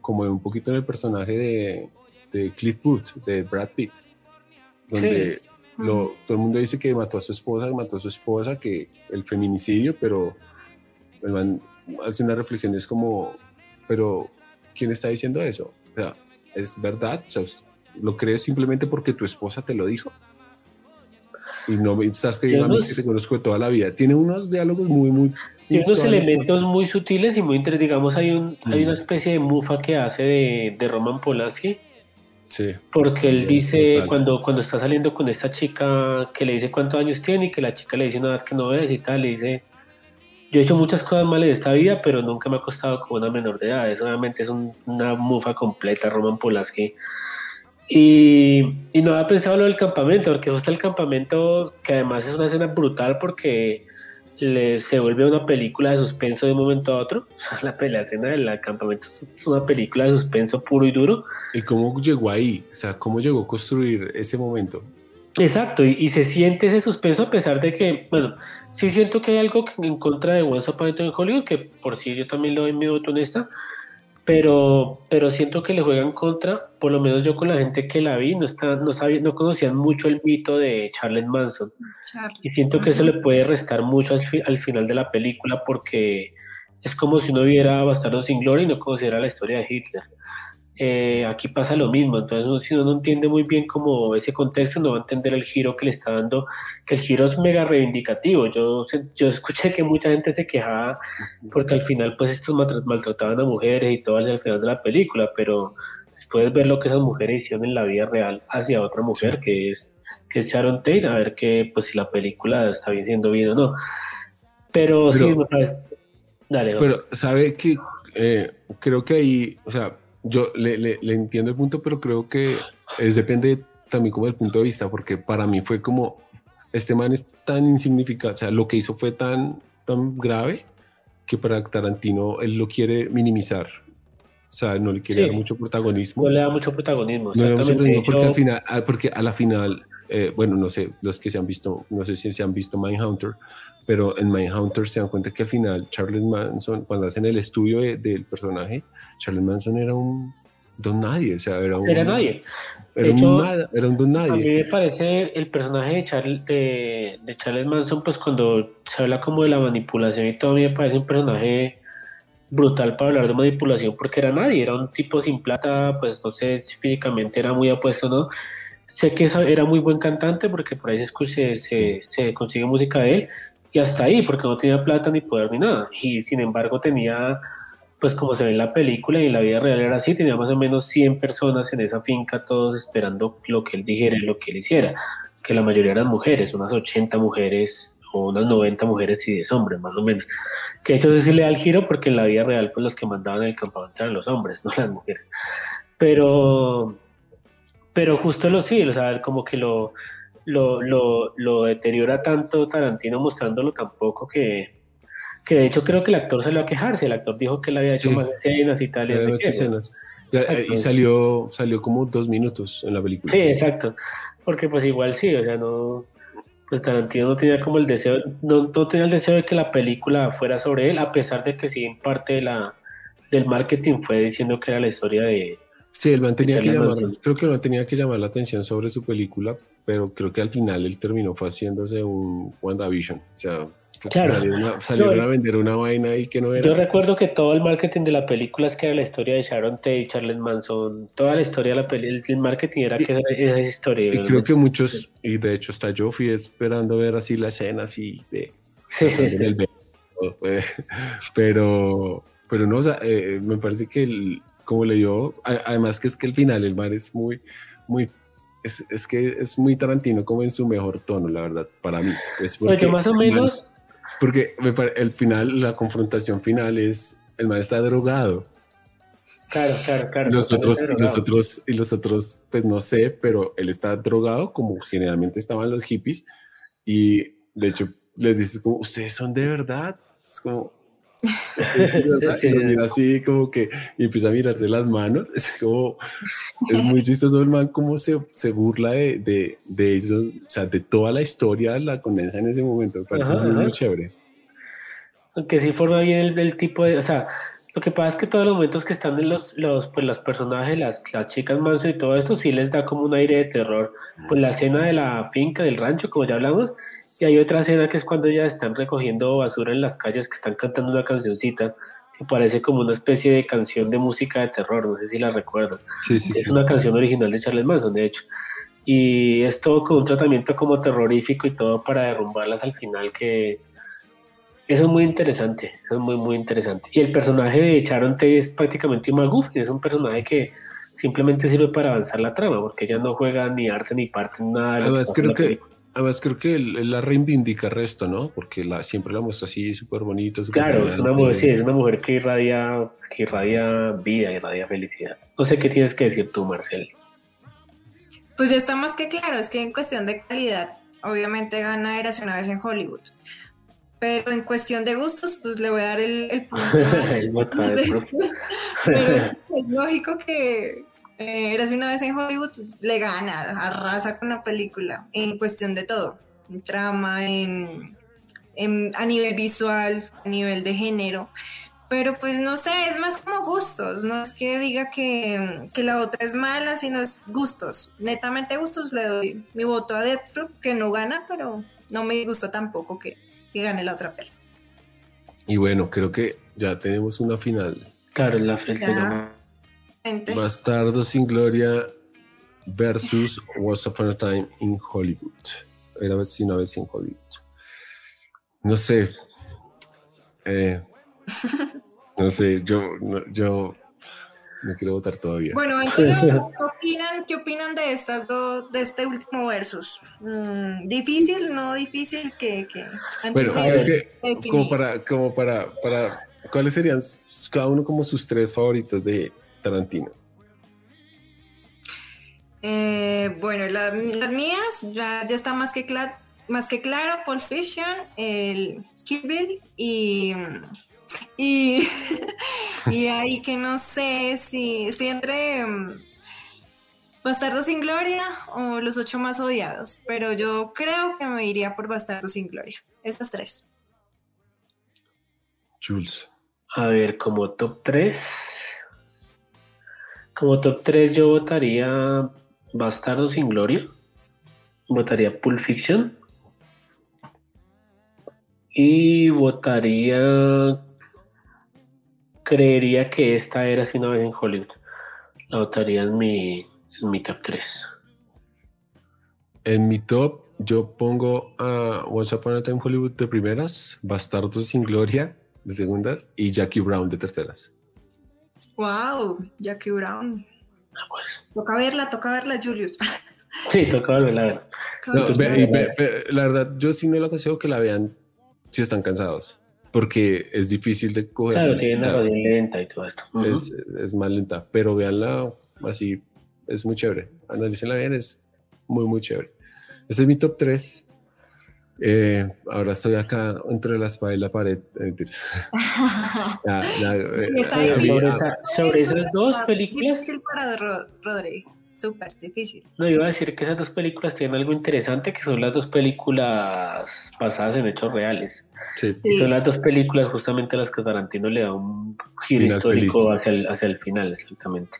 como un poquito en el personaje de, de Cliff Booth, de Brad Pitt, donde lo, todo el mundo dice que mató a su esposa, que mató a su esposa, que el feminicidio, pero el man hace una reflexión, es como, pero ¿quién está diciendo eso? O sea, ¿es verdad? O sea, ¿lo crees simplemente porque tu esposa te lo dijo? Y no estás creyendo a mí que te conozco de toda la vida. Tiene unos diálogos muy, muy... Tiene unos elementos muy sutiles y muy interesantes. Digamos, hay, un, hay una especie de mufa que hace de, de Roman Polanski, porque él dice, cuando, cuando está saliendo con esta chica, que le dice cuántos años tiene y que la chica le dice una edad que no es y tal, le dice, yo he hecho muchas cosas malas en esta vida, pero nunca me ha costado con una menor de edad. Eso obviamente es una mufa completa, Roman Polaski. Y, y no había pensado lo del campamento, porque justo el campamento, que además es una escena brutal porque se vuelve una película de suspenso de un momento a otro. la pelea escena del campamento es una película de suspenso puro y duro. ¿Y cómo llegó ahí? O sea, ¿cómo llegó a construir ese momento? Exacto, y, se siente ese suspenso a pesar de que, bueno, sí siento que hay algo en contra de Once Upon en Hollywood, que por sí yo también lo doy mi voto honesta, pero, pero siento que le juegan contra, por lo menos yo con la gente que la vi, no, está, no, sabía, no conocían mucho el mito de Charles Manson. Y siento que eso le puede restar mucho al, final de la película porque es como si uno viera Bastardo sin Gloria y no conociera la historia de Hitler. Eh, aquí pasa lo mismo, entonces si uno no entiende muy bien como ese contexto, no va a entender el giro que le está dando, que el giro es mega reivindicativo. Yo, yo escuché que mucha gente se quejaba porque al final pues estos maltrataban a mujeres y todo al final de la película, pero puedes ver lo que esas mujeres hicieron en la vida real hacia otra mujer que es que es Sharon Tate, a ver que pues si la película está bien siendo bien o no. Pero, sí, me parece... Dale, pero sabe que eh, creo que ahí, o sea, yo le, le, entiendo el punto, pero creo que es, depende también como del punto de vista, porque para mí fue como, este man es tan insignificante, o sea, lo que hizo fue tan, tan grave que para Tarantino él lo quiere minimizar. O sea, no le quiere dar mucho protagonismo. No le da mucho protagonismo. No le da mucho protagonismo porque, al final, ah, porque a la final, eh, bueno, no sé, los que se han visto, no sé si se han visto Mindhunter, pero en Mindhunter se dan cuenta que al final Charles Manson, cuando hacen el estudio del personaje, Charles Manson era un don nadie, o sea, era un... Era nadie. Era, un, era un don nadie. A mí me parece el personaje de Charles, de, Charles Manson, pues cuando se habla como de la manipulación y todo, a mí me parece un personaje brutal para hablar de manipulación porque era nadie, era un tipo sin plata, pues no sé si físicamente era muy apuesto, ¿no? Sé que era muy buen cantante porque por ahí se, se, se consigue música de él y hasta ahí, porque no tenía plata ni poder ni nada. Y sin embargo tenía pues como se ve en la película y en la vida real era así, tenía más o menos 100 personas en esa finca, todos esperando lo que él dijera y lo que él hiciera, que la mayoría eran mujeres, unas 80 mujeres o unas 90 mujeres y 10 hombres, más o menos. Que hecho sí le da el giro porque en la vida real pues los que mandaban el campamento eran los hombres, no las mujeres. Pero, pero justo lo sí, o sea, como que lo, lo, lo, lo deteriora tanto Tarantino mostrándolo tampoco que que de hecho creo que el actor salió a quejarse, el actor dijo que él había hecho más escenas y tal. Y, salió, salió como dos minutos en la película. Sí, exacto, porque pues igual sí, o sea, no, pues Tarantino no tenía como el deseo, no, no tenía el deseo de que la película fuera sobre él, a pesar de que sí en parte de la, del marketing fue diciendo que era la historia de... Sí, él mantenía que llamar, creo que él tenía que llamar la atención sobre su película, pero creo que al final él terminó fue haciéndose un WandaVision, o sea, Claro. Salieron, a, vender una vaina ahí que no era. Yo recuerdo que todo el marketing de la película es que era la historia de Sharon Tate, Charles Manson, toda la historia de la película, el marketing era que esa historia. Y creo que muchos, y de hecho hasta yo fui esperando ver así la escena así de... Sí, pues, pero, pero no, o sea, eh, me parece que como le dio, además que es que el final, el mar es muy, muy, es, es, que es muy Tarantino como en su mejor tono, la verdad, para mí. Es porque más o menos... porque el final, la confrontación final es, el mar está drogado. Claro, claro, claro. Los otros, los otros, y los otros, pues no sé, pero él está drogado como generalmente estaban los hippies y de hecho les dices como, ¿ustedes son de verdad? Es como, y así como que y empieza a mirarse las manos. Es como, es muy chistoso el man como se, se burla de, de, de ellos, o sea, de toda la historia la condensa en ese momento. Me parece muy, chévere. Aunque sí forma bien el, el, tipo de, o sea, lo que pasa es que todos los momentos que están en los, los, pues los personajes, las, las chicas manso y todo esto, sí les da como un aire de terror. Pues la escena de la finca, del rancho, como ya hablamos, y hay otra escena que es cuando ya están recogiendo basura en las calles, que están cantando una cancioncita que parece como una especie de canción de música de terror, no sé si la recuerdan. Sí, sí, es una canción original de Charles Manson, de hecho. Y es todo con un tratamiento como terrorífico y todo para derrumbarlas al final, que eso es muy interesante, eso es muy, muy interesante. Y el personaje de Sharon Tate es prácticamente un McGuffin, es un personaje que simplemente sirve para avanzar la trama, porque ella no juega ni arte ni parte nada. Además, creo que Además, creo que la reivindica el resto, ¿no? Porque la, siempre la muestra así, súper bonita. claro, es una mujer, sí, es una mujer que irradia, que irradia vida, irradia felicidad. No sé qué tienes que decir tú, Marcel. Pues ya está más que claro, es que en cuestión de calidad, obviamente gana Eras una vez en Hollywood. Pero en cuestión de gustos, pues le voy a dar el, el punto. Pero es lógico que, eh, Eras una vez en Hollywood, le gana, arrasa con la película en cuestión de todo, en trama, en, a nivel visual, a nivel de género. Pero pues no sé, es más como gustos, no es que diga que, la otra es mala, sino es gustos. Netamente gustos le doy mi voto a Deathloop, que no gana, pero no me gusta tampoco que, gane la otra peli. Y bueno, creo que ya tenemos una final. Claro, la final. Bastardo sin Gloria versus Once Upon a Time in Hollywood. Era vez una vez en Hollywood. No sé. Eh, no sé, yo, no, yo no quiero votar todavía. Bueno, ¿qué opinan, ¿qué opinan de estas dos, de este último versus? Mm, ¿Difícil, no difícil? que, bueno, creo que como para, como para, para, ¿cuáles serían cada uno como sus tres favoritos de, Tarantino? Eh, bueno, las mías ya, ya está más que, más que claro, Paul Fiction, el Kill y, y, y ahí que no sé si estoy entre um, Bastardo sin Gloria o Los Ocho Más Odiados, pero yo creo que me iría por Bastardo sin Gloria, esas tres. Jules. A ver, como top 3. Como top 3 yo votaría Bastardo sin Gloria, votaría Pulp Fiction y votaría, creería que esta era si una vez en Hollywood, la votaría en mi, en mi top 3. En mi top yo pongo a Once Upon a Time Hollywood de primeras, Bastardo sin Gloria de segundas y Jackie Brown de terceras. Wow, Jackie Brown. Toca verla, toca verla, Julius. Sí, toca verla. la verdad, yo sí no lo aconsejo que la vean si están cansados, porque es difícil de coger. Claro, tiene una radio lenta y todo esto. Es, es, más lenta, pero veanla así, es muy chévere. Analícenla bien, es muy, muy chévere. Ese es mi top 3. Eh, ahora estoy acá entre la espada y la pared. sobre, esas dos películas. Difícil para Rodri, súper difícil. No, iba a decir que esas dos películas tienen algo interesante, que son las dos películas basadas en hechos reales. Sí. Y son las dos películas justamente a las que Tarantino le da un giro histórico hacia el, hacia el, final, exactamente.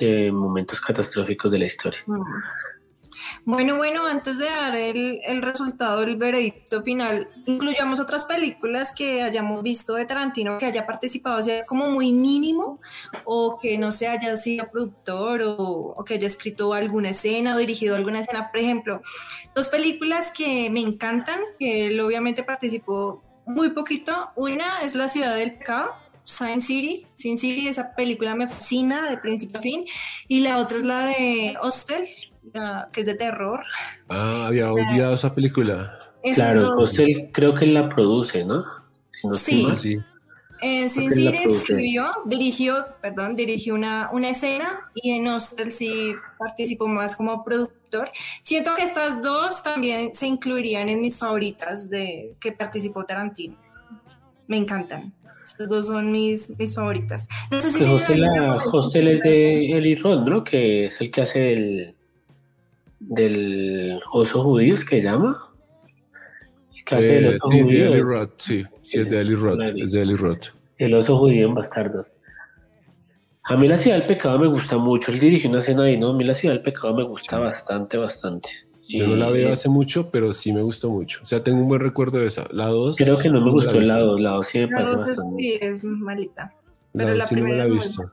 De momentos catastróficos de la historia. Bueno, bueno, antes de dar el, resultado, el veredicto final, incluyamos otras películas que hayamos visto de Tarantino que haya participado, sea como muy mínimo, o que no se haya sido productor, o, que haya escrito alguna escena o dirigido alguna escena. Por ejemplo, dos películas que me encantan, que él obviamente participó muy poquito. Una es La Ciudad del Pecado, Sin City. Sin City, esa película me fascina de principio a fin. Y la otra es la de Hostel, que es de terror. Ah, había olvidado esa película. claro, Hostel creo que él la produce, ¿no? sí. sí. En Sin City escribió, dirigió, perdón, dirigió una, una escena y en Hostel sí participó más como productor. Siento que estas dos también se incluirían en mis favoritas de que participó Tarantino. Me encantan. Estas dos son mis, mis favoritas. No sé si Hostel, es de Eli Roth, ¿no? Que es el que hace el del oso judío, ¿es que llama? Hace el eh, oso sí, judío. De Eli Roth, sí, sí, es de Eli Roth, es de Eli Roth. El oso judío en Bastardos. A mí la ciudad del pecado me gusta mucho. Él dirigió una escena ahí, ¿no? A mí la ciudad del pecado me gusta bastante, bastante. Yo no la veo hace mucho, pero sí me gustó mucho. O sea, tengo un buen recuerdo de esa. La 2. Creo que no me gustó el lado. La 2 sí me parece La 2 sí es malita. Pero la, la sí no me la he visto.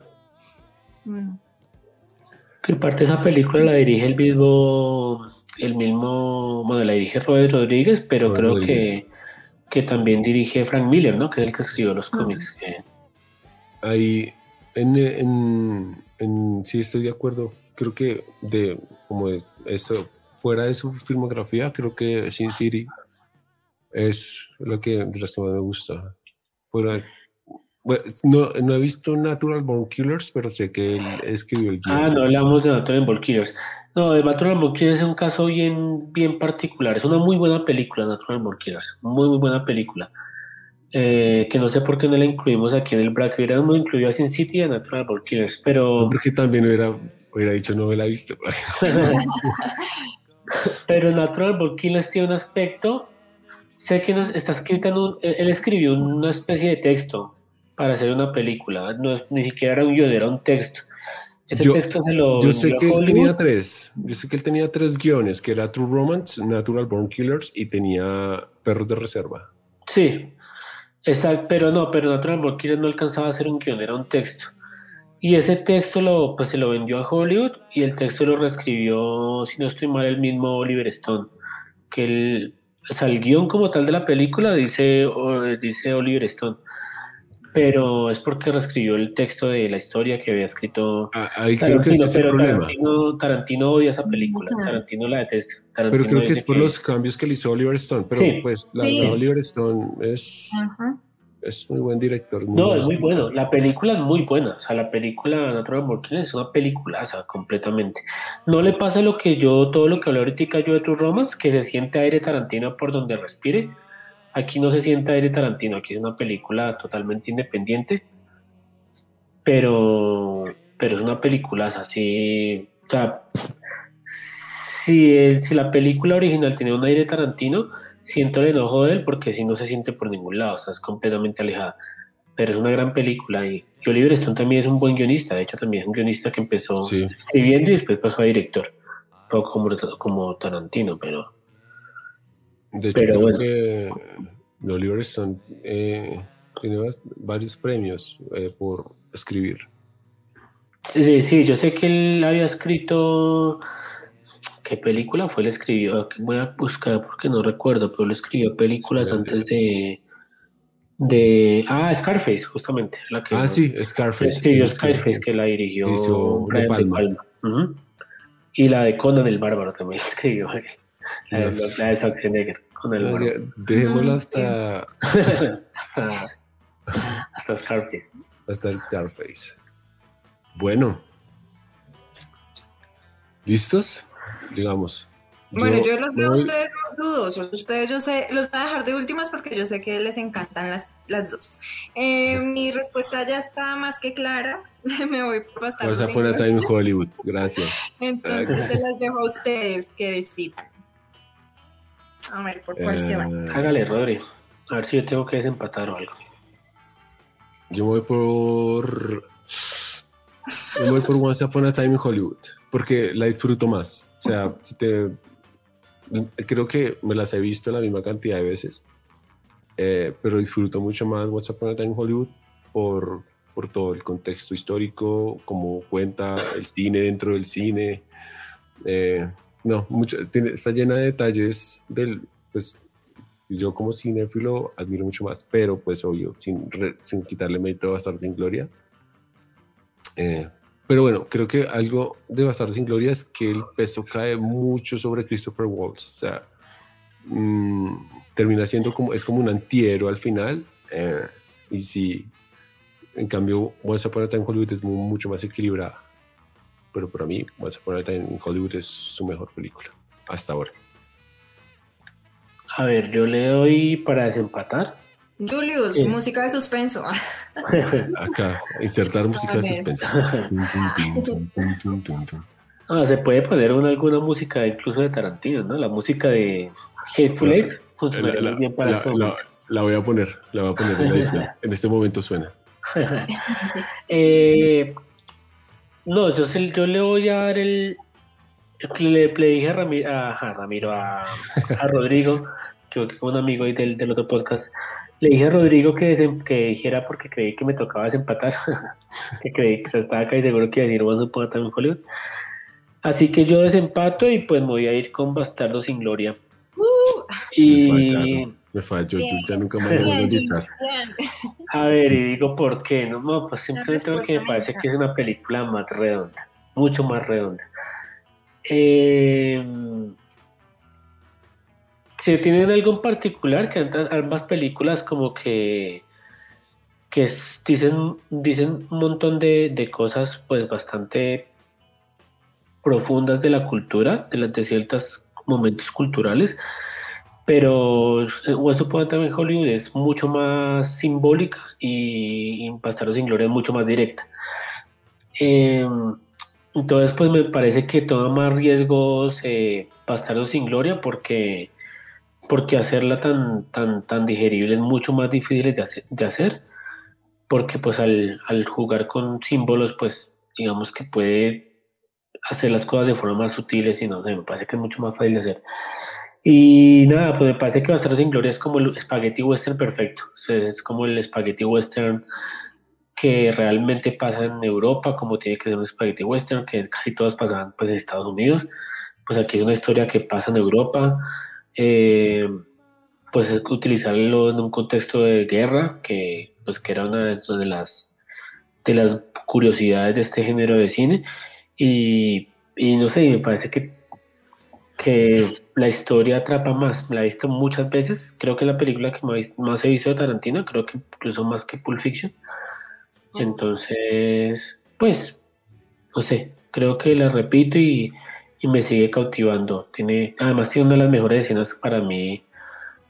Que parte de esa película la dirige el mismo. El mismo. Bueno, la dirige Robert Rodríguez, pero creo que, que también dirige Frank Miller, ¿no? Que es el que escribió los cómics. Ahí. En, en, en, sí, estoy de acuerdo. Creo que de como de esto fuera de su filmografía, creo que Sin City es lo que, de las que más me gusta. Fuera, no, no, he visto Natural Born Killers, pero sé que él escribió el. Ah, no hablamos de Natural Born Killers. No, de Natural Born Killers es un caso bien, bien particular. Es una muy buena película, Natural Born Killers. Muy, muy buena película. Eh, que no sé por qué no la incluimos aquí en el bracket. Hubiéramos incluido a Sin City y a Natural Born Killers, pero... porque también hubiera, hubiera dicho no me la he visto. Pero Natural Born Killers tiene un aspecto, sé que está escrita en un, él escribió una especie de texto para hacer una película, no, ni siquiera era un guion, era un texto. Ese yo, texto se lo yo sé que él tenía tres, yo sé que él tenía tres guiones, que era True Romance, Natural Born Killers y tenía Perros de Reserva. Sí, exacto, pero no, pero Natural Born Killers no alcanzaba a ser un guion, era un texto. Y ese texto lo, pues, se lo vendió a Hollywood y el texto lo reescribió, si no estoy mal, el mismo Oliver Stone. Que el, o el guion como tal de la película dice, dice Oliver Stone. Pero es porque reescribió el texto de la historia que había escrito ah, ahí creo que es pero Tarantino, Tarantino, odia esa película, Tarantino la detesta. pero creo que es por los cambios que le hizo Oliver Stone, pero pues la de Oliver Stone es es muy buen director. no, es muy bueno. La película es muy buena. O sea, la película Natural Born es una peliculaza completamente. No le pasa lo que yo, todo lo que hablé ahorita yo de True Romance, que se siente aire Tarantino por donde respire. Aquí no se siente aire Tarantino, aquí es una película totalmente independiente. Pero, pero es una peliculaza, así. O sea, si, si la película original tenía un aire Tarantino, siento el enojo de él porque si no se siente por ningún lado, o sea, es completamente alejada. Pero es una gran película y, Oliver Stone también es un buen guionista, de hecho también es un guionista que empezó escribiendo y después pasó a director, poco como, como Tarantino, pero... De hecho, pero bueno. que Oliver Stone eh, tiene varios premios eh, por escribir. Sí, sí, yo sé que él había escrito ¿Qué película fue? Él escribió, voy a buscar porque no recuerdo, pero él escribió películas antes de, de... Ah, Scarface, justamente. La que ah, sí, Scarface. Escribió Scarface, que la dirigió Brian de Palma. Y la de Conan el Bárbaro también la escribió. La, de, la de Schwarzenegger, con el. Dejémoslo hasta... hasta... Hasta Scarface. Hasta Scarface. Bueno. ¿Listos? digamos. Bueno, yo, los veo a ustedes dudosos. Ustedes, yo sé, los voy a dejar de últimas porque yo sé que les encantan las, las dos. Eh, mi respuesta ya está más que clara. Me voy bastante. Vas a poner Time Hollywood. Gracias. Entonces se las dejo a ustedes que decidan. A ver, ¿por cuál se van? Eh, hágale, Rodri. A ver si yo tengo que desempatar o algo. Yo voy por. Yo voy por Once Upon a Time in Hollywood. Porque la disfruto más. O sea, si te, creo que me las he visto la misma cantidad de veces, eh, pero disfruto mucho más What's Up on a Time Hollywood por, por todo el contexto histórico, como cuenta el cine dentro del cine. Eh, no, mucho, tiene, está llena de detalles del, pues, yo como cinéfilo admiro mucho más, pero pues obvio, sin, sin quitarle mérito a Bastardo sin Gloria. Eh, pero bueno, creo que algo de Bastardo sin Gloria es que el peso cae mucho sobre Christopher Waltz. O sea, mm, termina siendo como, es como un antihéroe al final. Eh, y sí, en cambio, Once Upon a Time Hollywood es mucho más equilibrada. Pero para mí, Once Upon a Time in Hollywood es su mejor película, hasta ahora. A ver, yo le doy para desempatar. Julius, música de suspenso. Acá, insertar música de suspenso. ah, se puede poner una, alguna música incluso de Tarantino, ¿no? La música de Hateful Eight funciona bien para la, este la, voy a poner, la voy a poner en la edición. en este momento suena. eh, no, yo, yo le voy a dar el. Le, dije a Ramiro, a, Ramiro, a, Rodrigo, que es un amigo del, del otro podcast, le dije a Rodrigo que, que dijera porque creí que me tocaba desempatar, que creí que estaba casi seguro que iba a decir Once Upon a en Hollywood. Así que yo desempato y pues me voy a ir con Bastardo sin Gloria. Uh. y me falló, yo ya nunca más voy a editar. A ver, y digo por qué, no, no pues simplemente porque me parece que es una película más redonda, mucho más redonda. Eh, si tienen algo en particular, que ambas películas como que, que dicen, dicen un montón de, cosas pues bastante profundas de la cultura, de, las, de ciertos momentos culturales, pero Once Upon a Hollywood es mucho más simbólica y Bastardos sin Gloria es mucho más directa. Em, entonces, pues me parece que toma más riesgos eh, sin Gloria porque, porque hacerla tan, tan, tan digerible es mucho más difícil de hacer, de hacer porque pues al, al jugar con símbolos, pues digamos que puede hacer las cosas de forma más sutiles y no sé, me parece que es mucho más fácil de hacer. Y nada, pues me parece que Bastardos sin Gloria es como el spaghetti western perfecto. es como el spaghetti western que realmente pasa en Europa, como tiene que ser un spaghetti western, que casi todos pasan pues, en Estados Unidos. Pues aquí es una historia que pasa en Europa. Eh, pues es utilizarlo en un contexto de guerra, que pues que era una de las, de las curiosidades de este género de cine. Y, y no sé, me parece que que la historia atrapa más. La he visto muchas veces. Creo que es la película que más he visto de Tarantino, creo que incluso más que Pulp Fiction. Entonces, pues, no sé, creo que la repito y, me sigue cautivando. Tiene, además tiene una de las mejores escenas para mí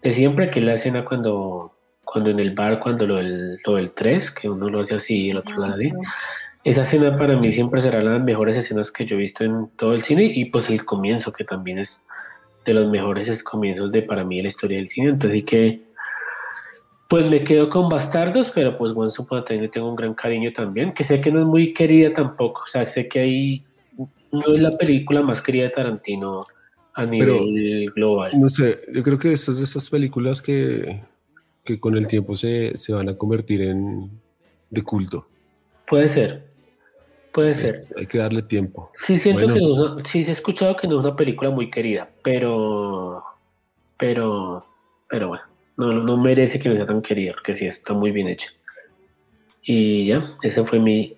de siempre, que es la escena cuando, cuando en el bar, cuando lo del, lo del 3, que uno lo hace así y el otro lado así. Esa escena para mí siempre será una de las mejores escenas que yo he visto en todo el cine y pues el comienzo que también es de los mejores comienzos de para mí la historia del cine. Entonces que pues me quedo con Bastardos, pero pues One Upon a le tengo un gran cariño también, que sé que no es muy querida tampoco, o sea, sé que ahí no es la película más querida de Tarantino a nivel global. No sé, yo creo que estas de estas películas que, que con el tiempo se, se van a convertir en de culto. Puede ser, Puede ser. Hay que darle tiempo. Sí, siento que no, sí se ha escuchado que no es una película muy querida, pero, pero, pero bueno, no, no merece que no sea tan querida, porque sí está muy bien hecha. Y ya, esa fue mi,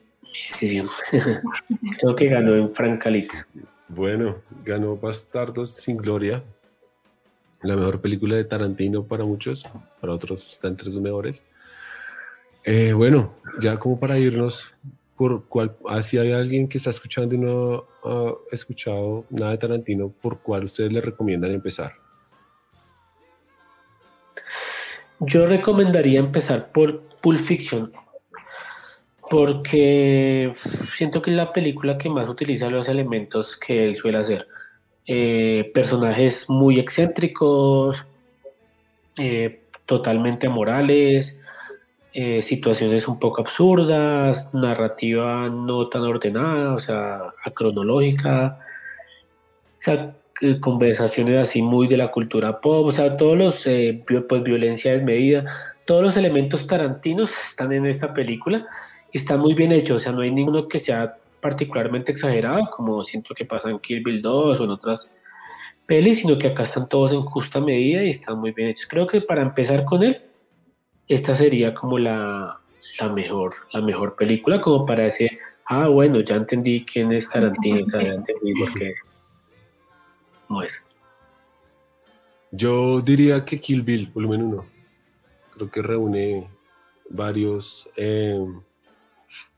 decisión. Creo que ganó en Francalitz. Bueno, ganó Bastardos sin Gloria, la mejor película de Tarantino para muchos, para otros está entre sus mejores. Eh, bueno, ya como para irnos, por cuál, si hay alguien que está escuchando y no ha escuchado nada de Tarantino, ¿por cuál ustedes le recomiendan empezar? Yo recomendaría empezar por Pulp Fiction, porque siento que es la película que más utiliza los elementos que él suele hacer. Eh, personajes muy excéntricos, eh, totalmente morales, eh, situaciones un poco absurdas, narrativa no tan ordenada, o sea, acronológica, o sea, conversaciones así muy de la cultura pop, o sea, todos los, eh, pues violencia desmedida, todos los elementos tarantinos están en esta película y están muy bien hechos, o sea, no hay ninguno que sea particularmente exagerado, como siento que pasa en Kill Bill 2 o en otras peli, sino que acá están todos en justa medida y están muy bien hechos. Creo que para empezar con él, esta sería como la, la mejor, la mejor película, como para decir, ah, bueno, ya entendí quién es Tarantino, ya entendí por qué. No es. Yo diría que Kill Bill, volumen 1. Creo que reúne varios eh,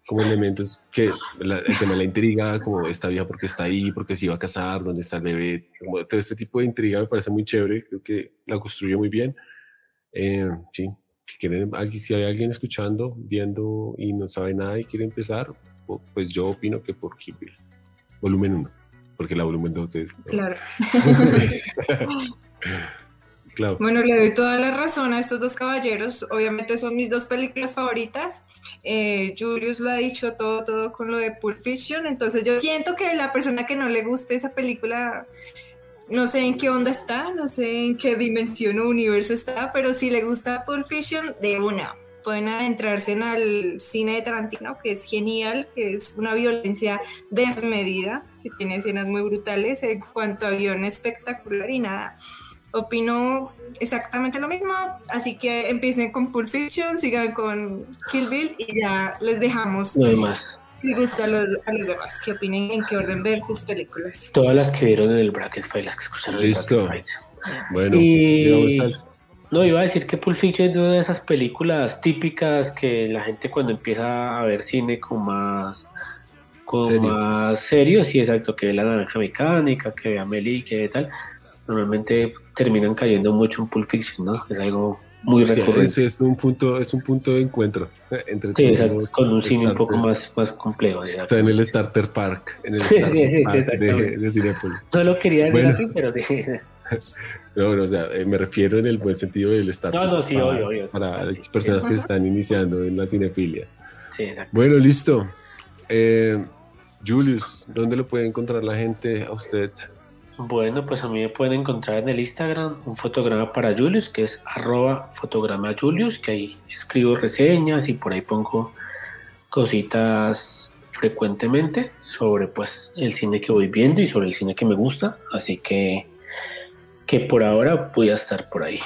como elementos que el tema de la intriga, como esta vieja porque está ahí, porque se iba a casar, dónde está el bebé, como todo este tipo de intriga me parece muy chévere, creo que la construye muy bien. Eh, sí, si hay alguien escuchando, viendo y no sabe nada y quiere empezar, pues yo opino que por Kill Bill, volumen 1 porque la volumen 2 es... Claro. claro. Bueno, le doy toda la razón a estos dos caballeros. Obviamente son mis dos películas favoritas. Eh, Julius lo ha dicho todo, todo con lo de Pulp Fiction. Entonces yo siento que la persona que no le guste esa película, no sé en qué onda está, no sé en qué dimensión o universo está, pero si le gusta Pulp Fiction, de una pueden adentrarse en el cine de Tarantino, que es genial, que es una violencia desmedida, que tiene escenas muy brutales en cuanto a guion espectacular y nada. Opino exactamente lo mismo, así que empiecen con Pulp Fiction, sigan con Kill Bill y ya les dejamos. No hay más. Y gusta a los, a los demás que opinen en qué orden ver sus películas. Todas las que vieron en el Bracket File, las que escucharon Listo. Bueno, y... No, iba a decir que Pulp Fiction es una de esas películas típicas que la gente cuando empieza a ver cine con más con ¿Serio? más serio, sí, exacto, que ve la naranja mecánica, que ve a Meli, que tal, normalmente terminan cayendo mucho en Pulp Fiction, ¿no? Es algo muy recurrente. Sí, es, un punto, es un punto de encuentro eh, entre sí, exacto, con un cine un poco más, más complejo. Está en el Starter Park, en el Starter Park de, de Cinepolis. No lo quería decir así, pero sí. No, o sea, eh, me refiero en el buen sentido del Starter No, no, sí, para, obvio, obvio. Para personas que se están iniciando en la cinefilia. Sí, exacto. Bueno, listo. Eh, Julius, ¿dónde lo puede encontrar la gente a usted? Bueno, pues a mí me pueden encontrar en el Instagram un fotograma para Julius, que es arroba fotograma Julius, que ahí escribo reseñas y por ahí pongo cositas frecuentemente sobre pues el cine que voy viendo y sobre el cine que me gusta, así que que por ahora voy a estar por ahí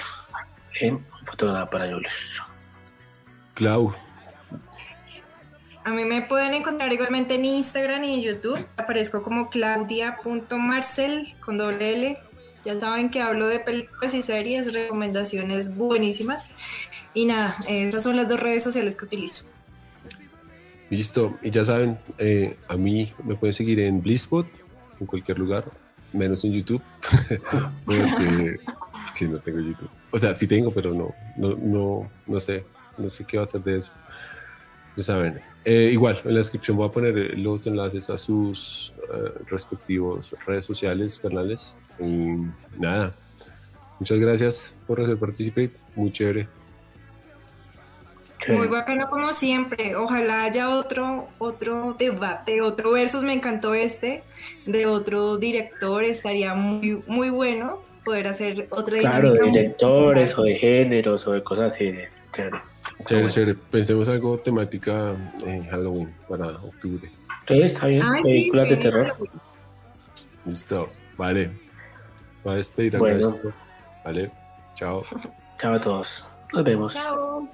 en fotograma para Julius. Clau, a mí me pueden encontrar igualmente en Instagram y en YouTube. Aparezco como claudia.marcel con doble L. Ya saben que hablo de películas y series, recomendaciones buenísimas. Y nada, esas son las dos redes sociales que utilizo. Listo, y ya saben, eh, a mí me pueden seguir en Blisspot, en cualquier lugar, menos en YouTube, porque no tengo YouTube. O sea, sí tengo, pero no, no, no, no sé, no sé qué va a hacer de eso. Ya saben, eh, igual, en la descripción voy a poner eh, los enlaces a sus uh, respectivos redes sociales, canales. Y nada, muchas gracias por hacer participar, muy chévere. Muy bacano como siempre. Ojalá haya otro, otro debate, otro versus. Me encantó este de otro director. Estaría muy, muy bueno poder hacer otra Claro, de directores o de géneros o de cosas así. Chévere. Chévere. Pensemos algo temática en Halloween para octubre. Sí, está bien. Ay, Películas sí, de sí, terror. Halloween. Listo, vale. Va a despedir acá Bueno. esto. Vale, chao. Chao a todos. Nos vemos. Chao.